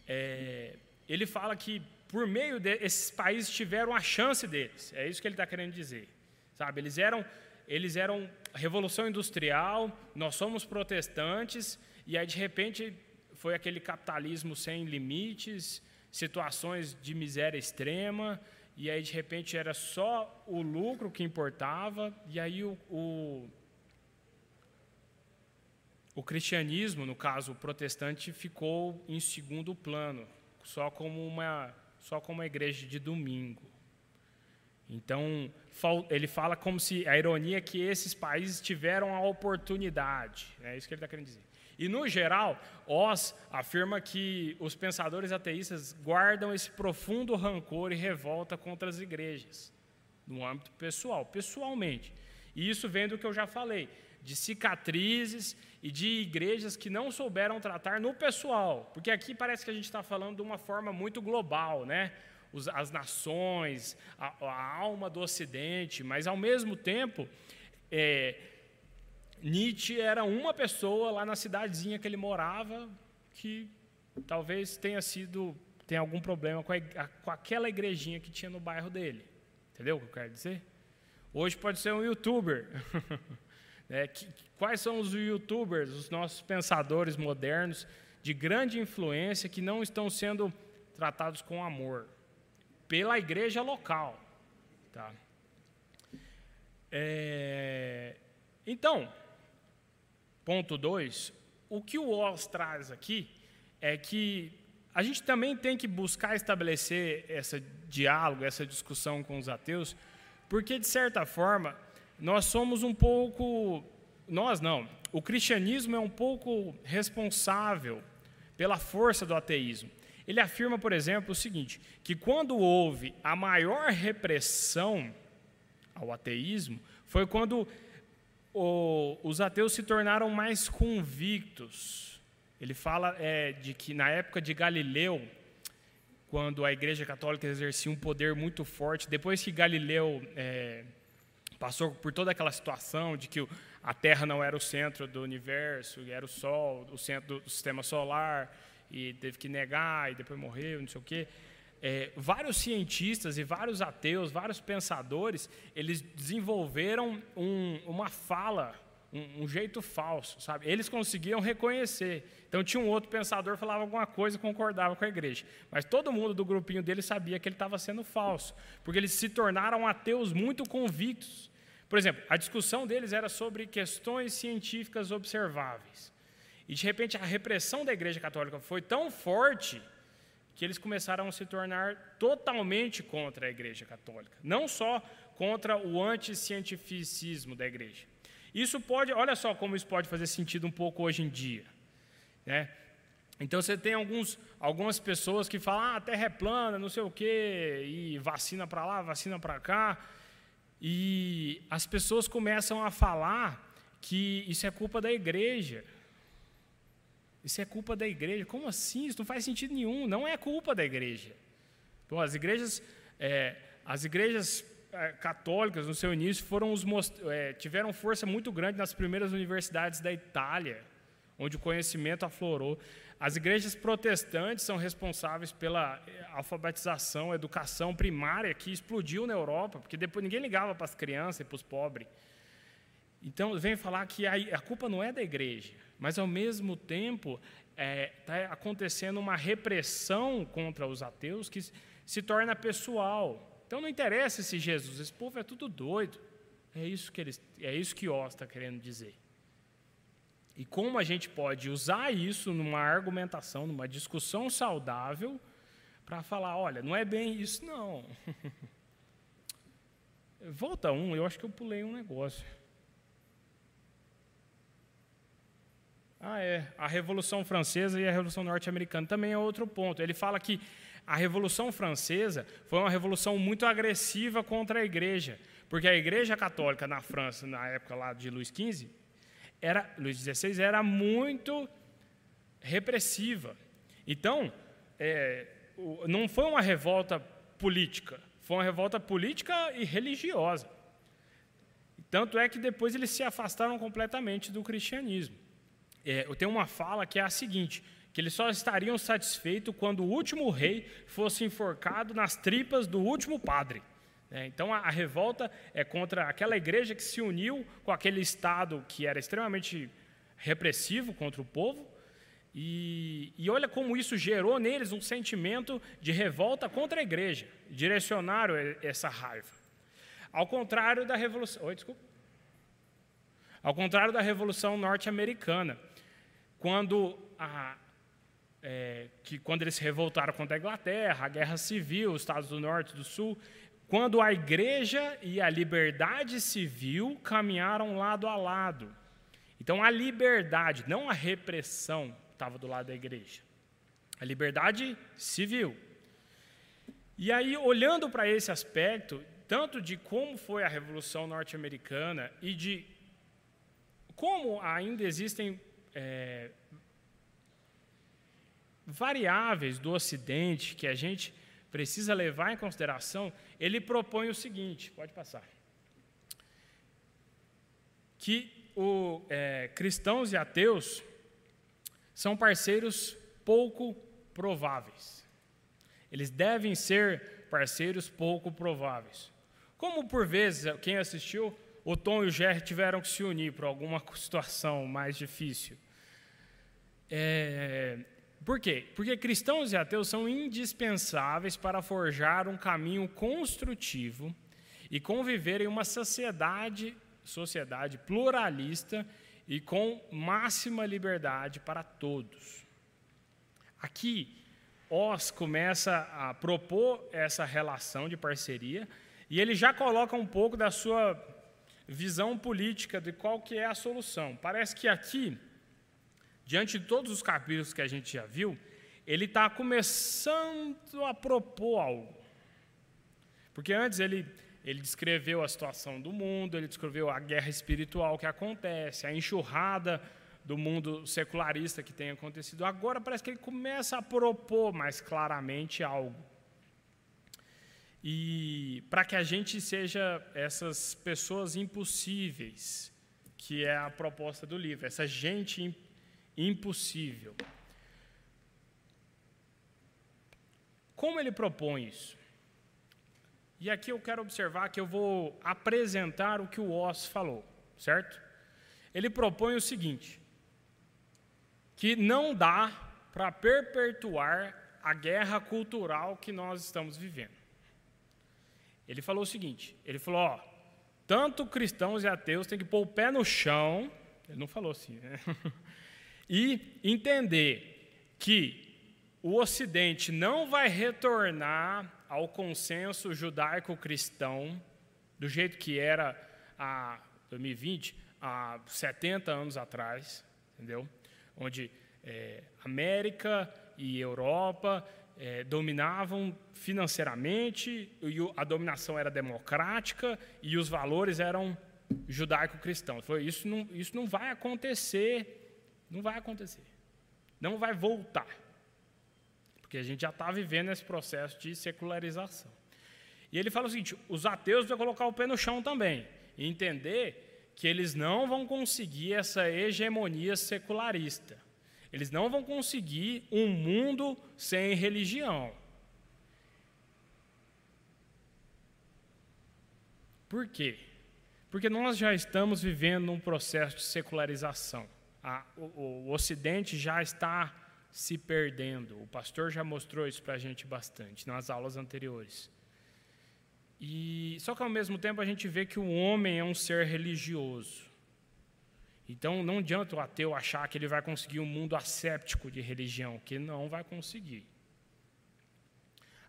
É, ele fala que por meio desses países tiveram a chance deles. É isso que ele está querendo dizer. Sabe, eles eram, eles eram revolução industrial, nós somos protestantes, e aí de repente foi aquele capitalismo sem limites, situações de miséria extrema, e aí de repente era só o lucro que importava, e aí o, o, o cristianismo, no caso o protestante, ficou em segundo plano, só como uma, só como uma igreja de domingo. Então, ele fala como se a ironia é que esses países tiveram a oportunidade. É isso que ele está querendo dizer. E, no geral, Oz afirma que os pensadores ateístas guardam esse profundo rancor e revolta contra as igrejas, no âmbito pessoal, pessoalmente. E isso vem do que eu já falei, de cicatrizes e de igrejas que não souberam tratar no pessoal. Porque aqui parece que a gente está falando de uma forma muito global, né? As nações, a, a alma do Ocidente, mas, ao mesmo tempo, é, Nietzsche era uma pessoa lá na cidadezinha que ele morava que talvez tenha sido tem algum problema com, a, com aquela igrejinha que tinha no bairro dele. Entendeu o que eu quero dizer? Hoje pode ser um youtuber. <laughs> é, que, quais são os youtubers, os nossos pensadores modernos de grande influência que não estão sendo tratados com amor pela igreja local? Tá? É, então, Ponto 2, o que o Oz traz aqui é que a gente também tem que buscar estabelecer esse diálogo, essa discussão com os ateus, porque, de certa forma, nós somos um pouco. Nós não. O cristianismo é um pouco responsável pela força do ateísmo. Ele afirma, por exemplo, o seguinte: que quando houve a maior repressão ao ateísmo, foi quando o, os ateus se tornaram mais convictos. Ele fala é, de que na época de Galileu, quando a Igreja Católica exercia um poder muito forte, depois que Galileu é, passou por toda aquela situação de que a Terra não era o centro do universo, era o Sol, o centro do sistema solar, e teve que negar, e depois morreu, não sei o quê é, vários cientistas e vários ateus, vários pensadores, eles desenvolveram um, uma fala, um, um, jeito falso, sabe? Eles conseguiam reconhecer. Então tinha um outro pensador falava alguma coisa concordava com a igreja, mas todo mundo do grupinho dele sabia que ele estava sendo falso, porque eles se tornaram ateus muito convictos. Por exemplo, a discussão deles era sobre questões científicas observáveis. E de repente a repressão da Igreja Católica foi tão forte que eles começaram a se tornar totalmente contra a Igreja Católica, não só contra o anticientificismo da Igreja. Isso pode, olha só como isso pode fazer sentido um pouco hoje em dia, né? Então você tem alguns, algumas pessoas que falam, ah, a Terra é plana, não sei o quê, e vacina para lá, vacina para cá, e as pessoas começam a falar que isso é culpa da igreja, isso é culpa da igreja. Como assim? Isso não faz sentido nenhum. Não é culpa da igreja. Então, as igrejas, é, as igrejas é, católicas, no seu início, foram os, é, tiveram força muito grande nas primeiras universidades da Itália, onde o conhecimento aflorou. As igrejas protestantes são responsáveis pela é, alfabetização, educação primária que explodiu na Europa, porque depois ninguém ligava para as crianças e para os pobres. Então, vem falar que a, a culpa não é da igreja mas ao mesmo tempo está é, tá acontecendo uma repressão contra os ateus que se torna pessoal. Então não interessa se Jesus, esse povo é tudo doido. É isso que eles, é isso que Oz está querendo dizer. E como a gente pode usar isso numa argumentação, numa discussão saudável, para falar, olha, não é bem isso não. <laughs> Volta um, eu acho que eu pulei um negócio. Ah, é. A Revolução Francesa e a Revolução Norte-Americana também é outro ponto. Ele fala que a Revolução Francesa foi uma revolução muito agressiva contra a Igreja, porque a Igreja Católica na França, na época lá de Luís XV, era, Luís XVI, era muito repressiva. Então, é, não foi uma revolta política, foi uma revolta política e religiosa. Tanto é que depois eles se afastaram completamente do cristianismo. É, eu tenho uma fala que é a seguinte: que eles só estariam satisfeitos quando o último rei fosse enforcado nas tripas do último padre. É, então a, a, revolta é contra aquela igreja que se uniu com aquele Estado que era extremamente repressivo contra o povo. E, e olha como isso gerou neles um sentimento de revolta contra a igreja. Direcionaram essa raiva. Ao contrário da Revolução. Oi, desculpa. Ao contrário da Revolução Norte-Americana, quando a, é, que quando eles se revoltaram contra a Inglaterra, a Guerra Civil, os Estados do Norte e do Sul, quando a igreja e a liberdade civil caminharam lado a lado. Então, a liberdade, não a repressão, estava do lado da igreja. A liberdade civil. E aí, olhando para esse aspecto, tanto de como foi a Revolução Norte-Americana e de como ainda existem é, variáveis do Ocidente que a gente precisa levar em consideração, ele propõe o seguinte: pode passar. Que o, é, cristãos e ateus são parceiros pouco prováveis. Eles devem ser parceiros pouco prováveis. Como por vezes, quem assistiu, o Tom e o Jerry tiveram que se unir por alguma situação mais difícil. É, por quê? Porque cristãos e ateus são indispensáveis para forjar um caminho construtivo e conviver em uma sociedade, sociedade pluralista e com máxima liberdade para todos. Aqui, Oz começa a propor essa relação de parceria e ele já coloca um pouco da sua visão política de qual que é a solução. Parece que aqui diante de todos os capítulos que a gente já viu, ele está começando a propor algo. Porque antes ele, ele descreveu a situação do mundo, ele descreveu a guerra espiritual que acontece, a enxurrada do mundo secularista que tem acontecido. Agora parece que ele começa a propor mais claramente algo. E para que a gente seja essas pessoas impossíveis, que é a proposta do livro, essa gente impossível impossível. Como ele propõe isso? E aqui eu quero observar que eu vou apresentar o que o Oz falou, certo? Ele propõe o seguinte: que não dá para perpetuar a guerra cultural que nós estamos vivendo. Ele falou o seguinte: ele falou, ó, tanto cristãos e ateus têm que pôr o pé no chão. Ele não falou assim, né? <laughs> e entender que o Ocidente não vai retornar ao consenso judaico-cristão do jeito que era há 2020, há 70 anos atrás, entendeu? Onde é, América e Europa é, dominavam financeiramente, e a dominação era democrática e os valores eram judaico-cristãos. Isso não, isso não vai acontecer não vai acontecer. Não vai voltar. Porque a gente já está vivendo esse processo de secularização. E ele fala o seguinte: os ateus vão colocar o pé no chão também. E entender que eles não vão conseguir essa hegemonia secularista. Eles não vão conseguir um mundo sem religião. Por quê? Porque nós já estamos vivendo um processo de secularização a, o, o Ocidente já está se perdendo. O pastor já mostrou isso para a gente bastante nas aulas anteriores. E só que ao mesmo tempo a gente vê que o homem é um ser religioso. Então não adianta o ateu achar que ele vai conseguir um mundo asséptico de religião, que não vai conseguir.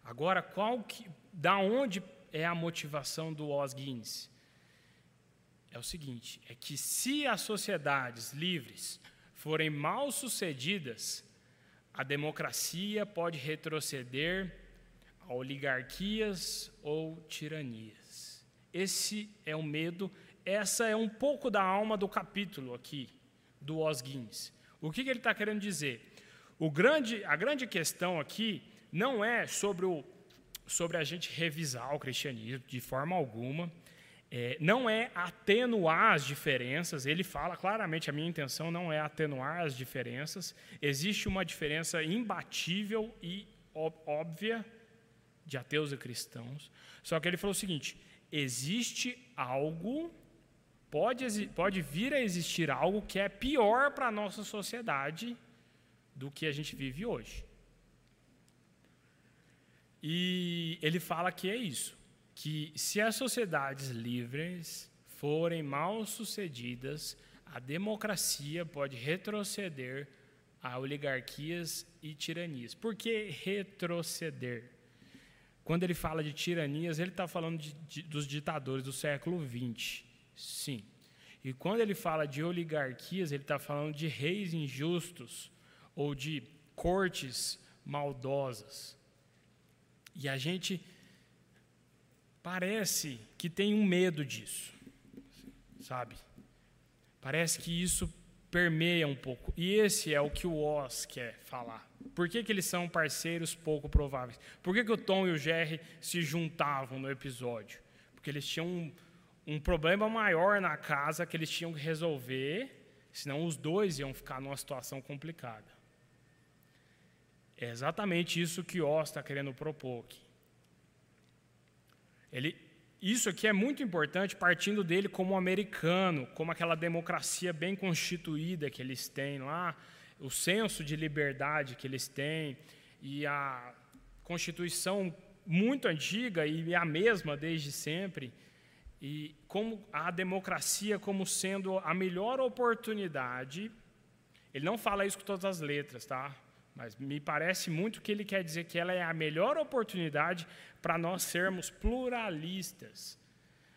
Agora, qual que, da onde é a motivação do Os Guinness? É o seguinte: é que se as sociedades livres forem mal sucedidas, a democracia pode retroceder a oligarquias ou tiranias. Esse é o medo, essa é um pouco da alma do capítulo aqui do Os Guinness. O que, que ele está querendo dizer? O grande, a grande questão aqui não é sobre, o, sobre a gente revisar o cristianismo de forma alguma, é, não é atenuar as diferenças, ele fala claramente: a minha intenção não é atenuar as diferenças, existe uma diferença imbatível e óbvia de ateus e cristãos. Só que ele falou o seguinte: existe algo, pode, pode vir a existir algo que é pior para a nossa sociedade do que a gente vive hoje. E ele fala que é isso que se as sociedades livres forem mal sucedidas, a democracia pode retroceder a oligarquias e tiranias. Por que retroceder? Quando ele fala de tiranias, ele está falando de, de, dos ditadores do século XX. Sim. E quando ele fala de oligarquias, ele está falando de reis injustos ou de cortes maldosas. E a gente parece que tem um medo disso, sabe? Parece que isso permeia um pouco. E esse é o que o Oz quer falar. Por que, que eles são parceiros pouco prováveis? Por que, que o Tom e o Jerry se juntavam no episódio? Porque eles tinham um, um problema maior na casa que eles tinham que resolver, senão os dois iam ficar numa situação complicada. É exatamente isso que Oz está querendo propor aqui. Ele, isso aqui é muito importante partindo dele como americano, como aquela democracia bem constituída que eles têm lá, o senso de liberdade que eles têm e a Constituição muito antiga e a mesma desde sempre, e como a democracia como sendo a melhor oportunidade. Ele não fala isso com todas as letras, tá? Mas me parece muito que ele quer dizer que ela é a melhor oportunidade para nós sermos pluralistas,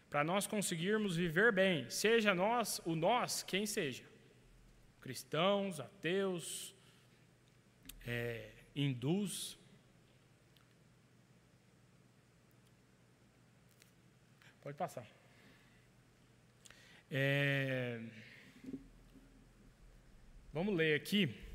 para nós conseguirmos viver bem, seja nós, o nós, quem seja, cristãos, ateus, é, hindus. Pode passar. É, vamos ler aqui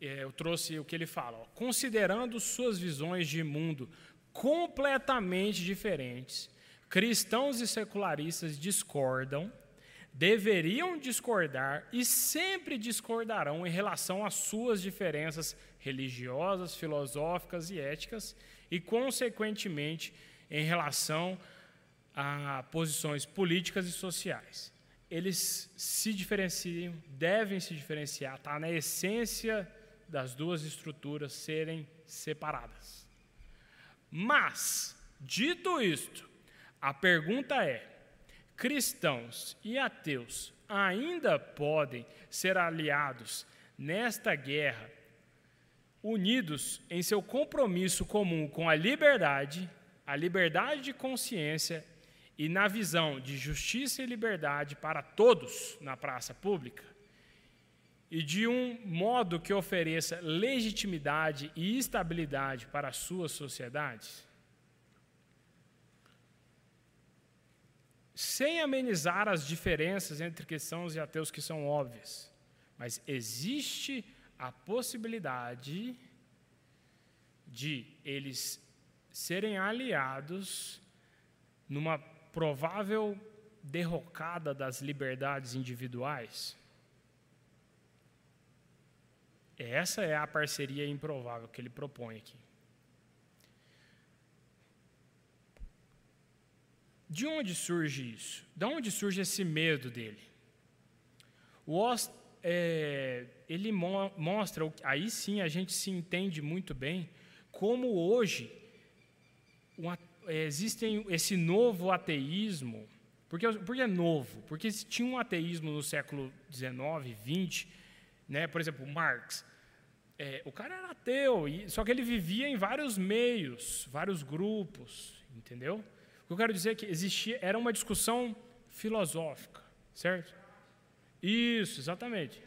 eu trouxe o que ele fala, ó, considerando suas visões de mundo completamente diferentes, cristãos e secularistas discordam, deveriam discordar e sempre discordarão em relação às suas diferenças religiosas, filosóficas e éticas, e, consequentemente, em relação a posições políticas e sociais. Eles se diferenciam, devem se diferenciar, está na essência das duas estruturas serem separadas. Mas, dito isto, a pergunta é: cristãos e ateus ainda podem ser aliados nesta guerra, unidos em seu compromisso comum com a liberdade, a liberdade de consciência e na visão de justiça e liberdade para todos na praça pública? E de um modo que ofereça legitimidade e estabilidade para a sua sociedade? Sem amenizar as diferenças entre cristãos e ateus que são óbvias, mas existe a possibilidade de eles serem aliados numa provável derrocada das liberdades individuais? Essa é a parceria improvável que ele propõe aqui. De onde surge isso? De onde surge esse medo dele? O é, ele mo mostra, aí sim a gente se entende muito bem, como hoje um, é, existe esse novo ateísmo. Porque, porque é novo? Porque tinha um ateísmo no século XIX, XX, né? por exemplo, Marx. É, o cara era ateu, só que ele vivia em vários meios, vários grupos, entendeu? O que eu quero dizer é que existia, era uma discussão filosófica, certo? Isso, exatamente.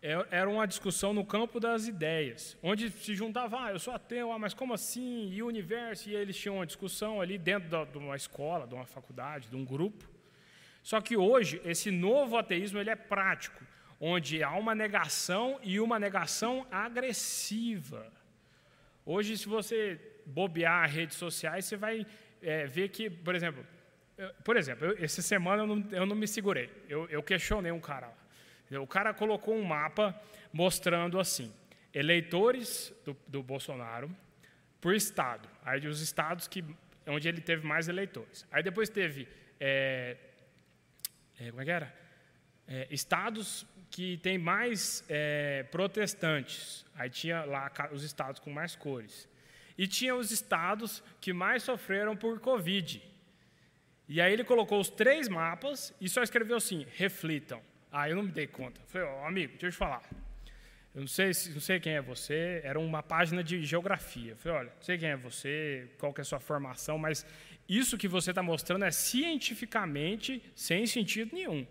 É, era uma discussão no campo das ideias, onde se juntava, ah, eu sou ateu, ah, mas como assim? E o universo? E eles tinham uma discussão ali dentro de uma escola, de uma faculdade, de um grupo. Só que hoje, esse novo ateísmo ele é prático, onde há uma negação e uma negação agressiva. Hoje, se você bobear redes sociais, você vai é, ver que, por exemplo, eu, por exemplo, eu, essa semana eu não, eu não me segurei, eu, eu questionei um cara lá. O cara colocou um mapa mostrando assim, eleitores do, do Bolsonaro por estado. Aí os estados que, onde ele teve mais eleitores. Aí depois teve, é, é, como é que era? É, estados que tem mais é, protestantes. Aí tinha lá os estados com mais cores. E tinha os estados que mais sofreram por Covid. E aí ele colocou os três mapas e só escreveu assim: reflitam. Ah, eu não me dei conta. Falei, oh, amigo, deixa eu te falar. Eu não sei, não sei quem é você, era uma página de geografia. falei, olha, não sei quem é você, qual que é a sua formação, mas isso que você está mostrando é cientificamente sem sentido nenhum.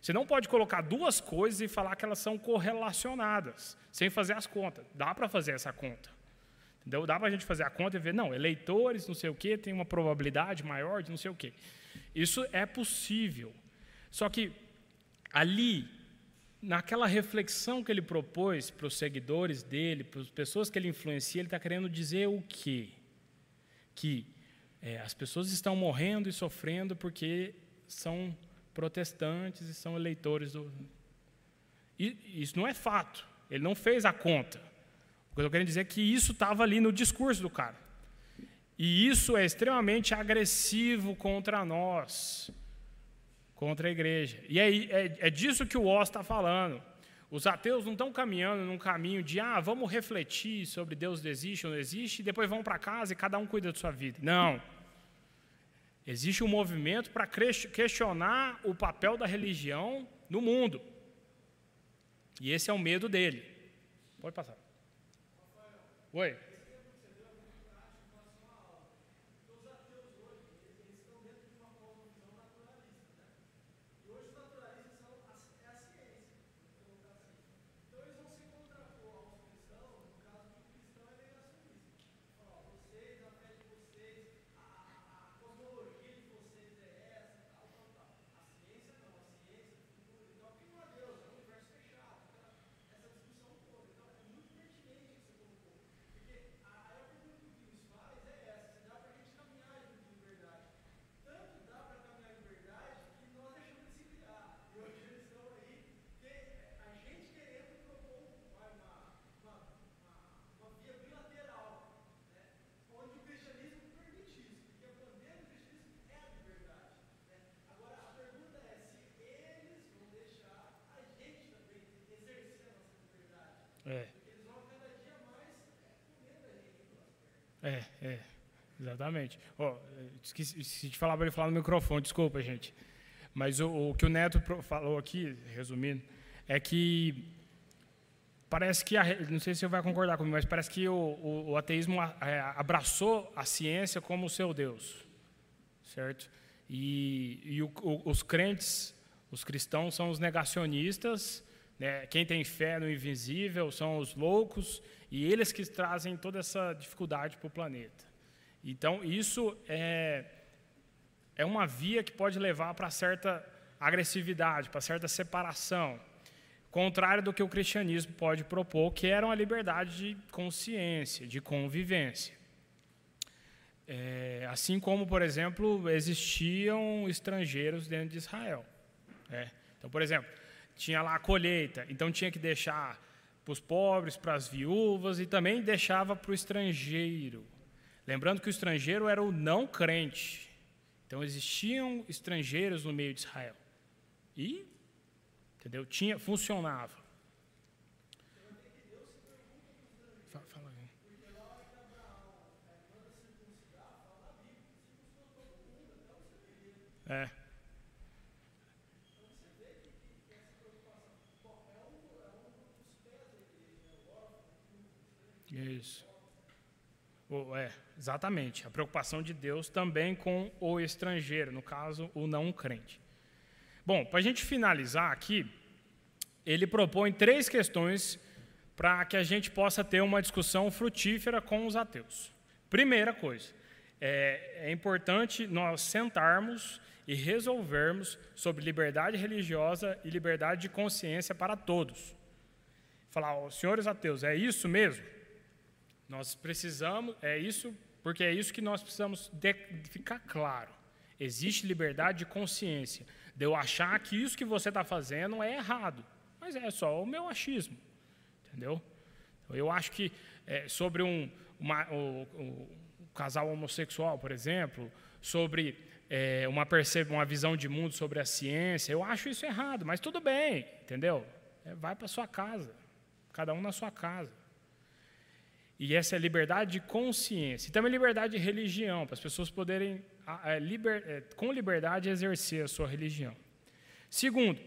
Você não pode colocar duas coisas e falar que elas são correlacionadas, sem fazer as contas. Dá para fazer essa conta. Entendeu? Dá para a gente fazer a conta e ver, não, eleitores, não sei o quê, tem uma probabilidade maior de não sei o quê. Isso é possível. Só que ali, naquela reflexão que ele propôs para os seguidores dele, para as pessoas que ele influencia, ele está querendo dizer o quê? Que é, as pessoas estão morrendo e sofrendo porque são protestantes e são eleitores do. E, isso não é fato. Ele não fez a conta. O que eu estou querendo dizer é que isso estava ali no discurso do cara. E isso é extremamente agressivo contra nós contra a igreja. E é, é, é disso que o Oz está falando. Os ateus não estão caminhando num caminho de, ah, vamos refletir sobre Deus existe ou não existe, e depois vão para casa e cada um cuida da sua vida. Não. Existe um movimento para questionar o papel da religião no mundo. E esse é o medo dele. Pode passar. Oi. É. É, é, exatamente. Oh, esqueci, esqueci de falar para ele falar no microfone, desculpa, gente. Mas o, o, que o Neto falou aqui, resumindo, é que parece que, a, não sei se você vai concordar comigo, mas parece que o, o, o ateísmo é, abraçou a ciência como seu Deus, certo? E, e os crentes, os cristãos, são os negacionistas né? Quem tem fé no invisível são os loucos e eles que trazem toda essa dificuldade para o planeta. Então, isso é, é uma via que pode levar para certa agressividade, para certa separação, contrário do que o cristianismo pode propor, que era uma liberdade de consciência, de convivência. É, assim como, por exemplo, existiam estrangeiros dentro de Israel. É. Então, por exemplo, tinha lá a colheita, então tinha que deixar para os pobres, para as viúvas e também deixava para o estrangeiro. Lembrando que o estrangeiro era o não crente. Então existiam estrangeiros no meio de Israel. E, entendeu? Tinha, funcionava. Fala. É. Isso. É, exatamente. A preocupação de Deus também com o estrangeiro, no caso, o não crente. Bom, para a gente finalizar aqui, ele propõe três questões para que a gente possa ter uma discussão frutífera com os ateus. Primeira coisa, é, é importante nós sentarmos e resolvermos sobre liberdade religiosa e liberdade de consciência para todos. Falar, oh, senhores ateus, é isso mesmo? Nós precisamos, é isso, porque é isso que nós precisamos de, de ficar claro. Existe liberdade de consciência, de eu achar que isso que você está fazendo é errado, mas é só o meu achismo, entendeu? Eu acho que é, sobre um, uma, o casal homossexual, por exemplo, sobre é, uma, uma visão de mundo sobre a ciência, eu acho isso errado, mas tudo bem, entendeu? É, vai para sua casa, cada um na sua casa. E essa é liberdade de consciência. E também liberdade de religião, para as pessoas poderem, é, com liberdade, exercer a sua religião. Segundo,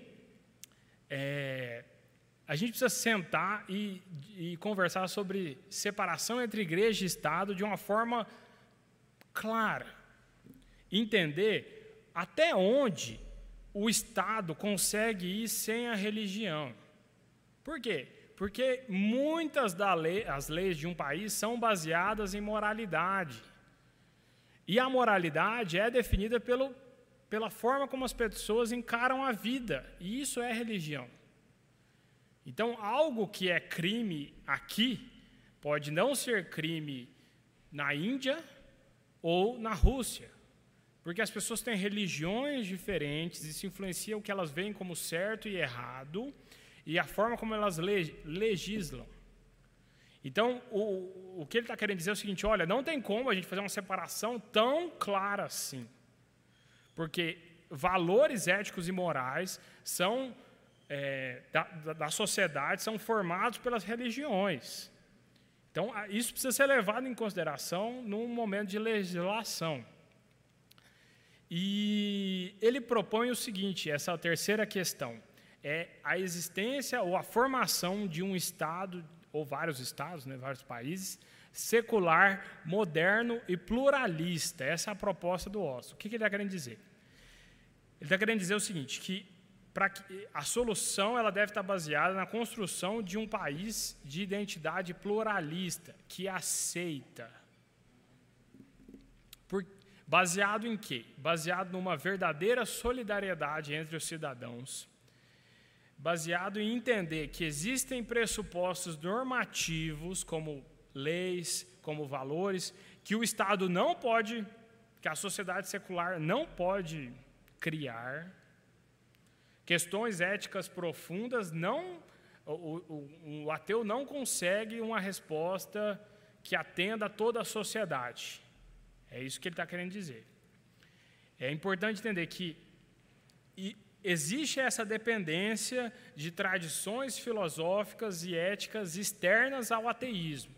é, a gente precisa sentar e, e conversar sobre separação entre igreja e Estado de uma forma clara. Entender até onde o Estado consegue ir sem a religião. Por quê? Porque muitas das lei, leis de um país são baseadas em moralidade. E a moralidade é definida pelo, pela forma como as pessoas encaram a vida. E isso é religião. Então, algo que é crime aqui pode não ser crime na Índia ou na Rússia. Porque as pessoas têm religiões diferentes, isso influencia o que elas veem como certo e errado e a forma como elas legislam. Então, o, o que ele está querendo dizer é o seguinte: olha, não tem como a gente fazer uma separação tão clara assim. Porque valores éticos e morais são é, da, da sociedade são formados pelas religiões. Então, isso precisa ser levado em consideração num momento de legislação. E ele propõe o seguinte: essa terceira questão é a existência ou a formação de um Estado, ou vários Estados, né, vários países, secular, moderno e pluralista. Essa é a proposta do Osso. O que ele está querendo dizer? Ele está querendo dizer o seguinte, que, que a solução ela deve estar baseada na construção de um país de identidade pluralista, que aceita. Por, baseado em quê? Baseado numa verdadeira solidariedade entre os cidadãos, baseado em entender que existem pressupostos normativos, como leis, como valores, que o Estado não pode, que a sociedade secular não pode criar. Questões éticas profundas não. O, o, o ateu não consegue uma resposta que atenda toda a sociedade. É isso que ele está querendo dizer. É importante entender que existe essa dependência de tradições filosóficas e éticas externas ao ateísmo.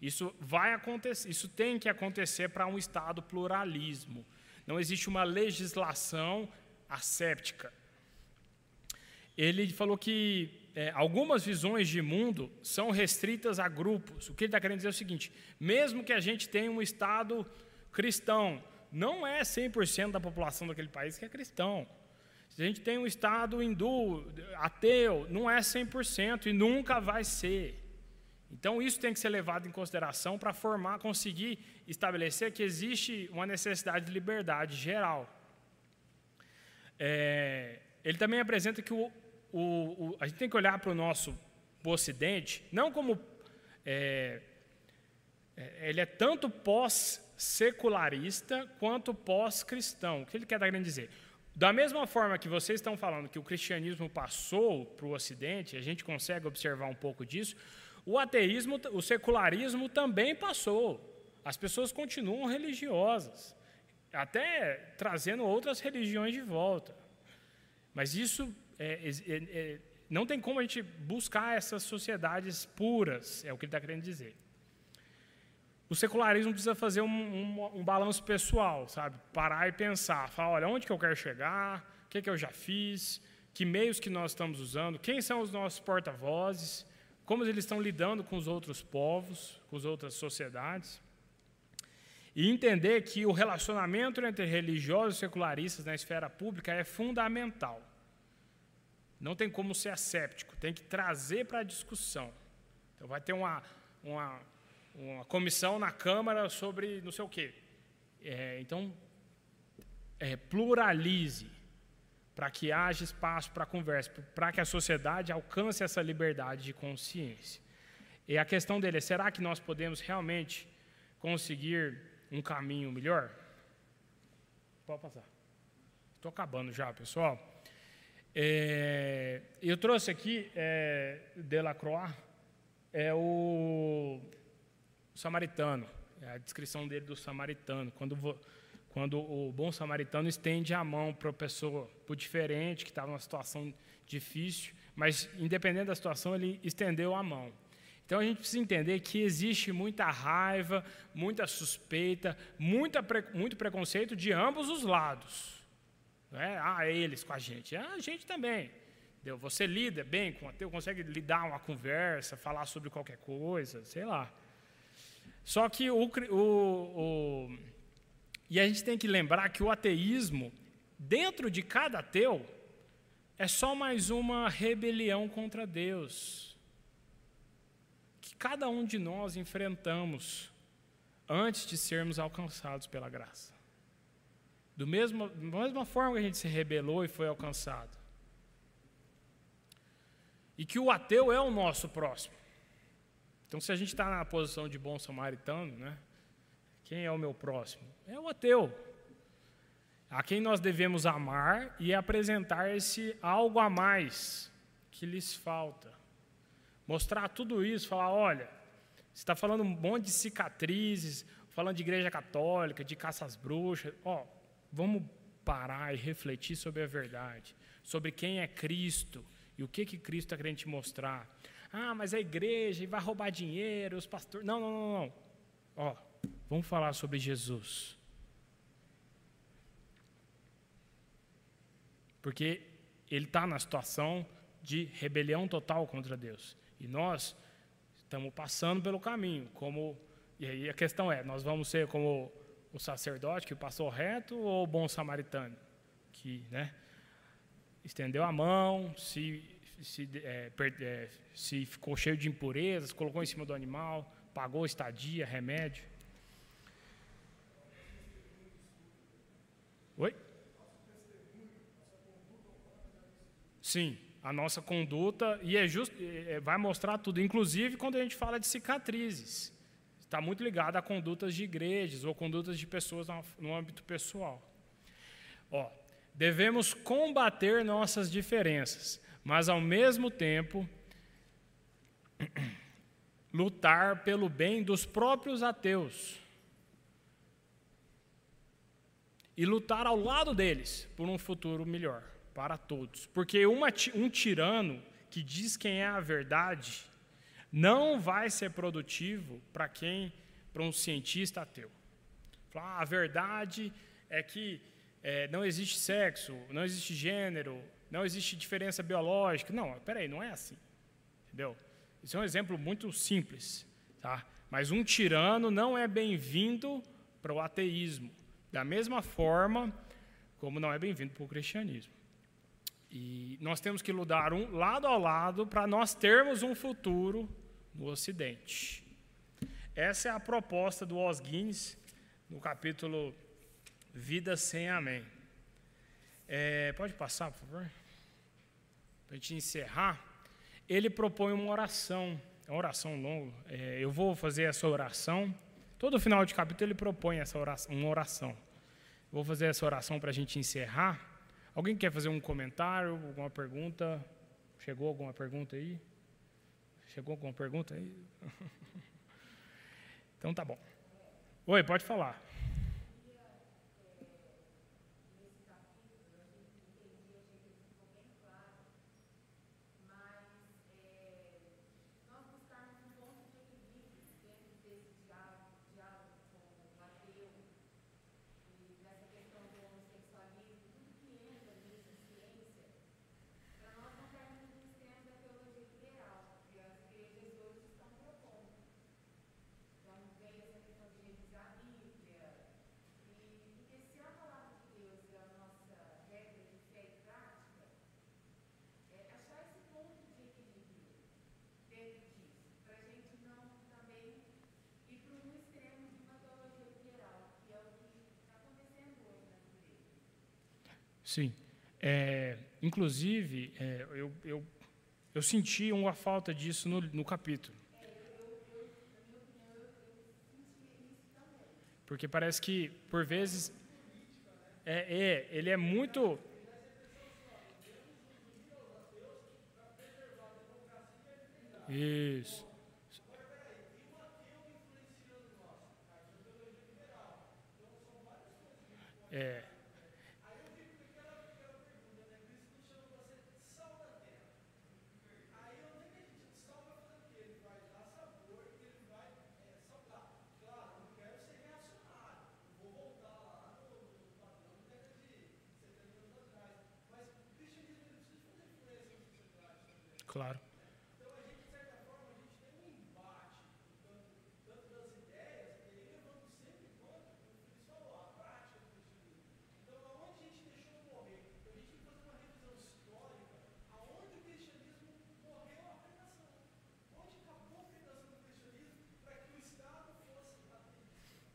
Isso vai acontecer, isso tem que acontecer para um estado pluralismo. Não existe uma legislação asséptica. Ele falou que é, algumas visões de mundo são restritas a grupos. O que ele está querendo dizer é o seguinte: mesmo que a gente tenha um estado cristão, não é 100% da população daquele país que é cristão. Se a gente tem um Estado hindu, ateu, não é 100% e nunca vai ser. Então, isso tem que ser levado em consideração para formar, conseguir estabelecer que existe uma necessidade de liberdade geral. É, ele também apresenta que o, o, o, a gente tem que olhar para o nosso Ocidente, não como. É, é ele é tanto pós-secularista quanto pós-cristão. O que ele quer dizer? Da mesma forma que vocês estão falando que o cristianismo passou para o Ocidente, a gente consegue observar um pouco disso, o ateísmo, o secularismo também passou. As pessoas continuam religiosas, até trazendo outras religiões de volta. Mas isso é, é, é, não tem como a gente buscar essas sociedades puras, é o que ele está querendo dizer o secularismo precisa fazer um, um, um, balanço pessoal, sabe? Parar e pensar, falar, olha, onde que eu quero chegar, o que, que eu já fiz, que meios que nós estamos usando, quem são os nossos porta-vozes, como eles estão lidando com os outros povos, com as outras sociedades. E entender que o relacionamento entre religiosos e secularistas na esfera pública é fundamental. Não tem como ser asséptico, tem que trazer para a discussão. Então, vai ter uma, uma, uma comissão na Câmara sobre não sei o quê. É, então, é, pluralize para que haja espaço para conversa, para que a sociedade alcance essa liberdade de consciência. E a questão dele é: será que nós podemos realmente conseguir um caminho melhor? Pode passar. Estou acabando já, pessoal. É, eu trouxe aqui é, Delacroix, é o, samaritano, é a descrição dele do samaritano. Quando, quando o bom samaritano estende a mão para a pessoa, para o diferente, que estava numa situação difícil, mas independente da situação, ele estendeu a mão. Então a gente precisa entender que existe muita raiva, muita suspeita, muita, muito preconceito de ambos os lados. É? Ah, eles com a gente. Ah, a gente também. Você lida bem com ateu, consegue lidar uma conversa, falar sobre qualquer coisa, sei lá. Só que o, o, o e a gente tem que lembrar que o ateísmo, dentro de cada ateu, é só mais uma rebelião contra Deus cada um de nós enfrentamos antes de sermos alcançados pela graça. Do mesmo, da mesma forma que a gente se rebelou e foi alcançado. E que o ateu é o nosso próximo. Então, se a gente está na posição de bom samaritano, né, quem é o meu próximo? É o ateu. A quem nós devemos amar e apresentar esse algo a mais que lhes falta. Mostrar tudo isso, falar, olha, você está falando um monte de cicatrizes, falando de igreja católica, de caça às bruxas. Ó, vamos parar e refletir sobre a verdade, sobre quem é Cristo e o que, que Cristo está querendo te mostrar. Ah, mas a igreja vai roubar dinheiro, os pastores. Não, não, não, não. Ó, vamos falar sobre Jesus. Porque ele está na situação de rebelião total contra Deus. E nós estamos passando pelo caminho, como e aí a questão é, nós vamos ser como o sacerdote que passou reto ou o bom samaritano que, né, estendeu a mão, se se, é, é, se ficou cheio de impurezas, colocou em cima do animal, pagou estadia, remédio. Oi? Sim a nossa conduta e é just, é, vai mostrar tudo, inclusive quando a gente fala de cicatrizes. Está muito ligado a condutas de igrejas ou condutas de pessoas no âmbito pessoal. Ó, devemos combater nossas diferenças, mas ao mesmo tempo <clears throat> lutar pelo bem dos próprios ateus. E lutar ao lado deles por um futuro melhor para todos. Porque uma, um tirano que diz quem é a verdade não vai ser produtivo para quem, para um cientista ateu. Ah, a verdade é que é, não existe sexo, não existe gênero, não existe diferença biológica. Não, peraí, não é assim. Entendeu? Isso é um exemplo muito simples. Tá? Mas um tirano não é bem-vindo para o ateísmo, da mesma forma como não é bem-vindo para o cristianismo. E nós temos que lutar um lado ao lado para nós termos um futuro no Ocidente. Essa é a proposta do Os Guinness no capítulo Vida Sem Amém. É, pode passar, por favor? Para a gente encerrar. Ele propõe uma oração, é uma oração longa. É, eu vou fazer essa oração. Todo final de capítulo ele propõe essa oração, uma oração. vou fazer essa oração para a gente encerrar. Alguém quer fazer um comentário, alguma pergunta? Chegou alguma pergunta aí? Chegou alguma pergunta aí? <laughs> então tá bom. Oi, pode falar. Sim. É, inclusive, é, eu, eu, eu senti uma falta disso no, no capítulo. Porque parece que, por vezes, é, é, ele é muito. Isso. É. Claro.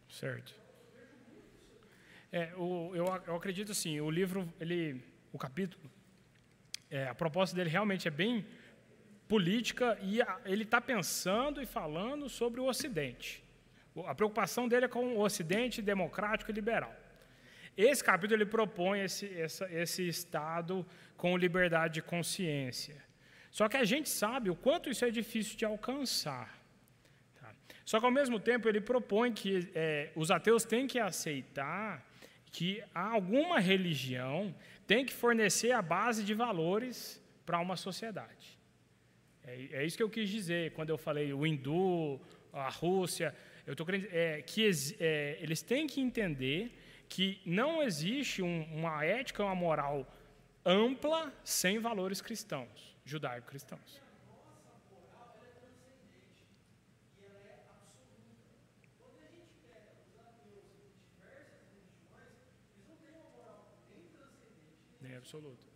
Certo. É, o, eu, eu acredito assim, o livro, ele, o capítulo, é, a proposta dele realmente é bem política e ele está pensando e falando sobre o Ocidente. A preocupação dele é com o Ocidente democrático e liberal. Esse capítulo ele propõe esse, essa, esse Estado com liberdade de consciência. Só que a gente sabe o quanto isso é difícil de alcançar. Tá? Só que, ao mesmo tempo, ele propõe que é, os ateus têm que aceitar que alguma religião tem que fornecer a base de valores para uma sociedade. É, é, isso que eu quis dizer quando eu falei o hindu, a Rússia. Eu estou querendo é, que é, eles têm que entender que não existe um, uma ética, uma moral ampla sem valores cristãos, judaico-cristãos. Nem absoluto.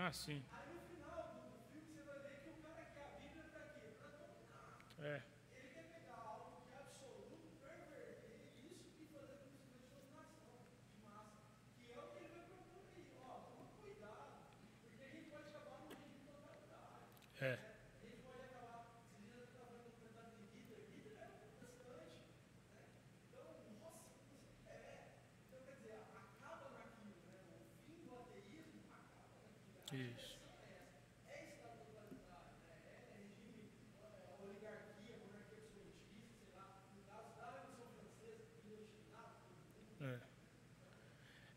Ah, sim. Aí no final do filme você vai ver que o cara quer a Bíblia para quê? Para dominar. É. Ele quer pegar algo que é absoluto, perverter isso e fazer com que isso seja nação de massa. Que é o que ele vai propor aí. Ó, toma cuidado, porque a gente pode acabar no regime totalitário. É. A gente pode acabar, se a gente está vendo o comentário de Hitler, Hitler era protestante. Né? Então, nossa, é. Então, quer dizer, acaba naquilo, né? O fim do ateísmo isso. É.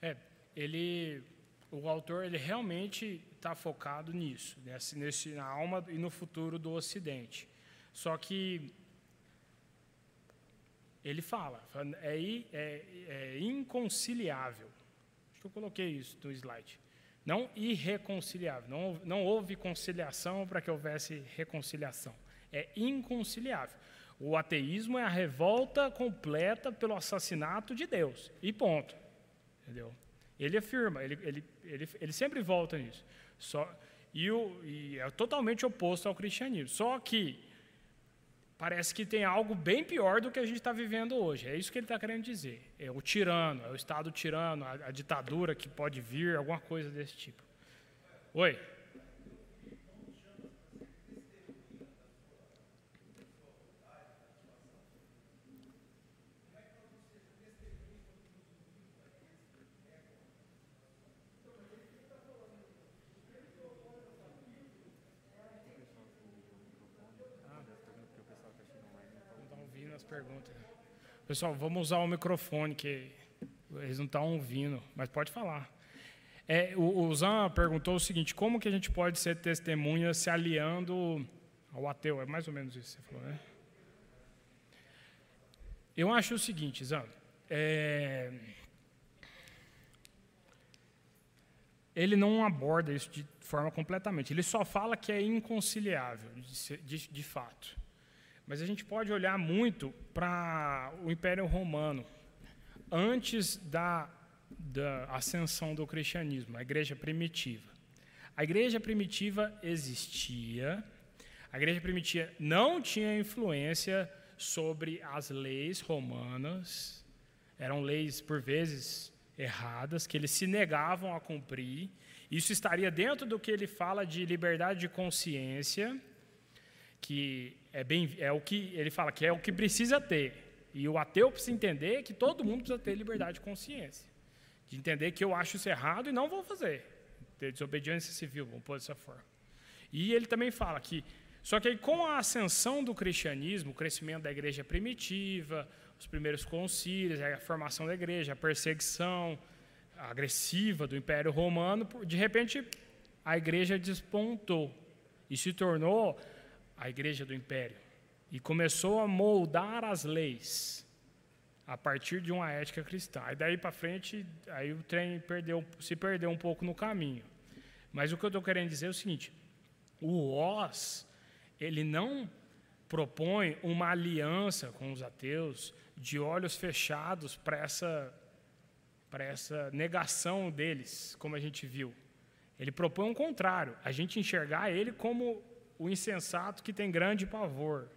é, ele, o autor, ele realmente está focado nisso, nesse, nesse, na alma e no futuro do Ocidente. Só que ele fala, é, é, é inconciliável. Acho que eu coloquei isso no slide. Não irreconciliável. Não, não houve conciliação para que houvesse reconciliação. É inconciliável. O ateísmo é a revolta completa pelo assassinato de Deus. E ponto. Entendeu? Ele afirma, ele, ele, ele, ele sempre volta nisso. Só, e, o, e é totalmente oposto ao cristianismo. Só que parece que tem algo bem pior do que a gente está vivendo hoje. É isso que ele está querendo dizer. É o tirano, é o Estado tirano, a, a ditadura que pode vir, alguma coisa desse tipo. Oi? perguntas. Pessoal, vamos usar o microfone, que eles não estão ouvindo, mas pode falar. É, o, o Zan perguntou o seguinte: como que a gente pode ser testemunha se aliando ao ateu? É mais ou menos isso que você falou, né? Eu acho o seguinte, Zan. É, ele não aborda isso de forma completamente. Ele só fala que é inconciliável, de, de, de fato. Mas a gente pode olhar muito para o Império Romano, antes da, da ascensão do cristianismo, a igreja primitiva. A igreja primitiva existia, a igreja primitiva não tinha influência sobre as leis romanas, eram leis, por vezes, erradas, que eles se negavam a cumprir. Isso estaria dentro do que ele fala de liberdade de consciência, que é, bem, é o que ele fala que é o que precisa ter. E o ateu precisa entender que todo mundo precisa ter liberdade de consciência. De entender que eu acho isso errado e não vou fazer. Ter desobediência civil, vamos pôr dessa forma. E ele também fala que, só que aí, com a ascensão do cristianismo, o crescimento da igreja primitiva, os primeiros concílios, a formação da igreja, a perseguição agressiva do Império Romano, de repente a igreja despontou e se tornou a igreja do Império e começou a moldar as leis a partir de uma ética cristã. E daí para frente, aí o trem perdeu, se perdeu um pouco no caminho. Mas o que eu estou querendo dizer é o seguinte: o OS ele não propõe uma aliança com os ateus de olhos fechados para essa para essa negação deles, como a gente viu. Ele propõe um contrário, a gente enxergar ele como o insensato que tem grande pavor,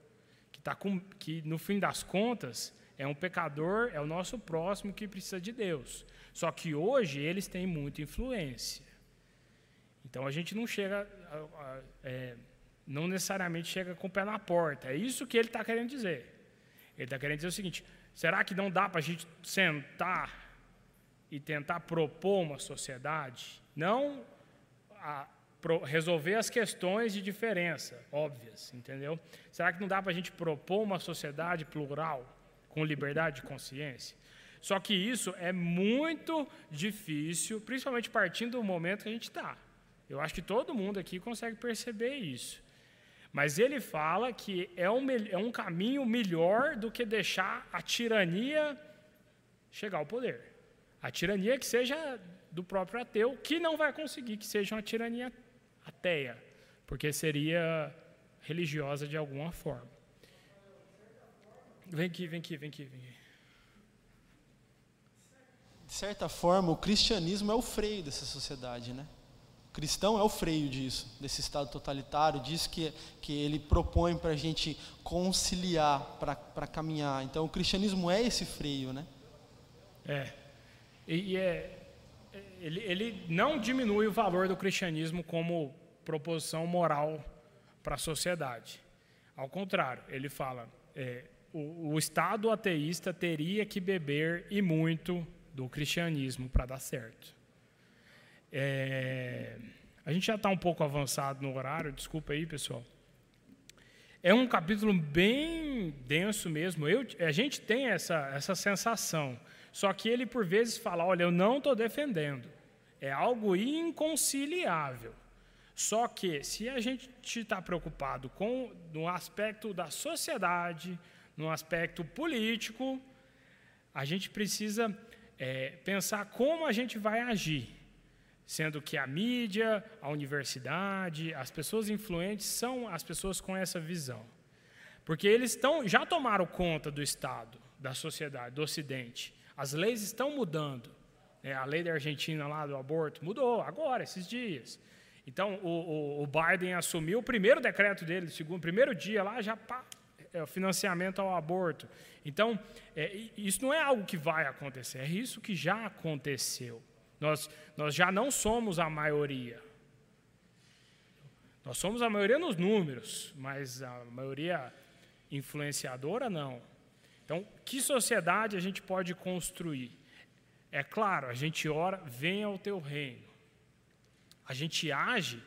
que, tá com, que no fim das contas é um pecador, é o nosso próximo que precisa de Deus. Só que hoje eles têm muita influência. Então a gente não chega, é, não necessariamente chega com o pé na porta. É isso que ele está querendo dizer. Ele está querendo dizer o seguinte: será que não dá para a gente sentar e tentar propor uma sociedade, não a, resolver as questões de diferença óbvias, entendeu? Será que não dá para a gente propor uma sociedade plural, com liberdade de consciência? Só que isso é muito difícil, principalmente partindo do momento que a gente está. Eu acho que todo mundo aqui consegue perceber isso. Mas ele fala que é um, é um caminho melhor do que deixar a tirania chegar ao poder. A tirania que seja do próprio ateu, que não vai conseguir que seja uma tirania ateia, porque seria religiosa de alguma forma. Vem aqui, vem aqui, vem aqui, vem aqui. De certa forma, o cristianismo é o freio dessa sociedade, né? O cristão é o freio disso, desse estado totalitário, diz que, que ele propõe para a gente conciliar, para caminhar. Então, o cristianismo é esse freio, né? É. E, é, ele, ele não diminui o valor do cristianismo como proposição moral para a sociedade. Ao contrário, ele fala: é, o, o, Estado ateísta teria que beber e muito do cristianismo para dar certo. É, a gente já está um pouco avançado no horário, desculpa aí, pessoal. É um capítulo bem denso mesmo. Eu, a gente tem essa, essa sensação. Só que ele, por vezes, fala: olha, eu não estou defendendo. É algo inconciliável. Só que, se a gente está preocupado com no aspecto da sociedade, no aspecto político, a gente precisa é, pensar como a gente vai agir. Sendo que a mídia, a universidade, as pessoas influentes são as pessoas com essa visão. Porque eles tão, já tomaram conta do Estado, da sociedade, do Ocidente. As leis estão mudando. É, a lei da Argentina lá do aborto mudou agora, esses dias. Então, o, o, o Biden assumiu o primeiro decreto dele, segundo, primeiro dia lá, já pá, é, o financiamento ao aborto. Então, é, isso não é algo que vai acontecer, é isso que já aconteceu. Nós, nós já não somos a maioria. Nós somos a maioria nos números, mas a maioria influenciadora não. Então, que sociedade a gente pode construir? É claro, a gente ora, venha ao teu reino. A gente age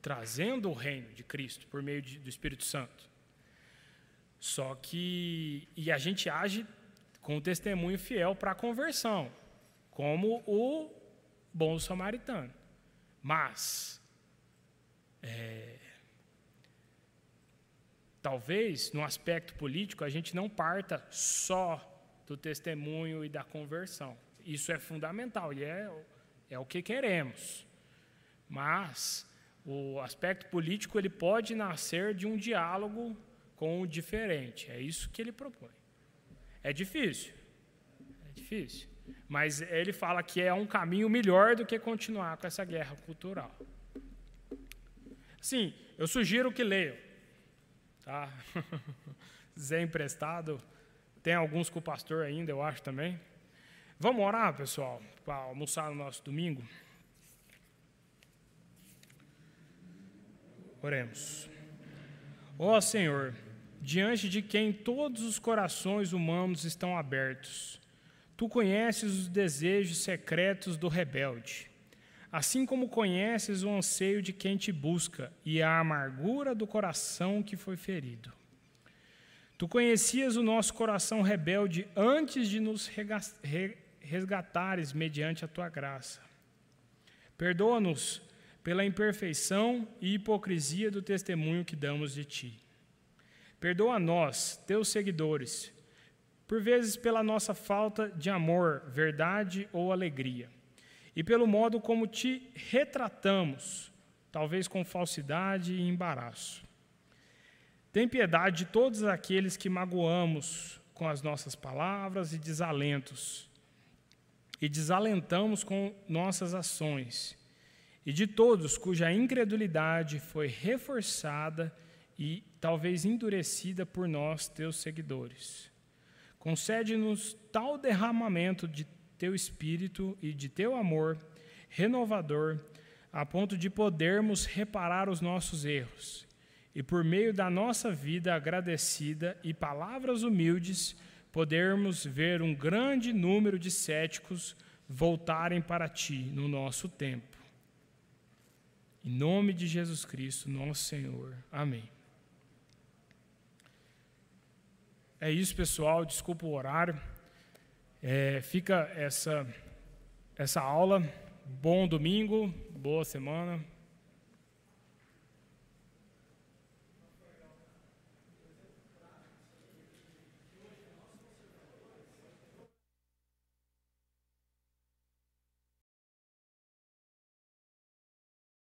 trazendo o reino de Cristo por meio de, do Espírito Santo. Só que, e a gente age com o testemunho fiel para a conversão, como o bom samaritano. Mas, é, talvez no aspecto político a gente não parta só do testemunho e da conversão. Isso é fundamental e é, é o que queremos. Mas o aspecto político ele pode nascer de um diálogo com o diferente. É isso que ele propõe. É difícil. É difícil. Mas ele fala que é um caminho melhor do que continuar com essa guerra cultural. Sim, eu sugiro que leiam Tá? <laughs> Zé emprestado, tem alguns com o pastor ainda, eu acho também. Vamos orar, pessoal, para almoçar no nosso domingo? Oremos. Ó oh, Senhor, diante de quem todos os corações humanos estão abertos, tu conheces os desejos secretos do rebelde, assim como conheces o anseio de quem te busca e a amargura do coração que foi ferido. Tu conhecias o nosso coração rebelde antes de nos resgatares mediante a tua graça. Perdoa-nos pela imperfeição e hipocrisia do testemunho que damos de ti. Perdoa nós, teus seguidores, por vezes pela nossa falta de amor, verdade ou alegria, e pelo modo como te retratamos, talvez com falsidade e embaraço. Tem piedade de todos aqueles que magoamos com as nossas palavras e desalentos, e desalentamos com nossas ações, e de todos cuja incredulidade foi reforçada e talvez endurecida por nós, teus seguidores. Concede-nos tal derramamento de teu espírito e de teu amor renovador, a ponto de podermos reparar os nossos erros e, por meio da nossa vida agradecida e palavras humildes, podermos ver um grande número de céticos voltarem para ti no nosso tempo. Em nome de Jesus Cristo, nosso Senhor. Amém. É isso, pessoal. Desculpa o horário. É, fica essa, essa aula. Bom domingo, boa semana.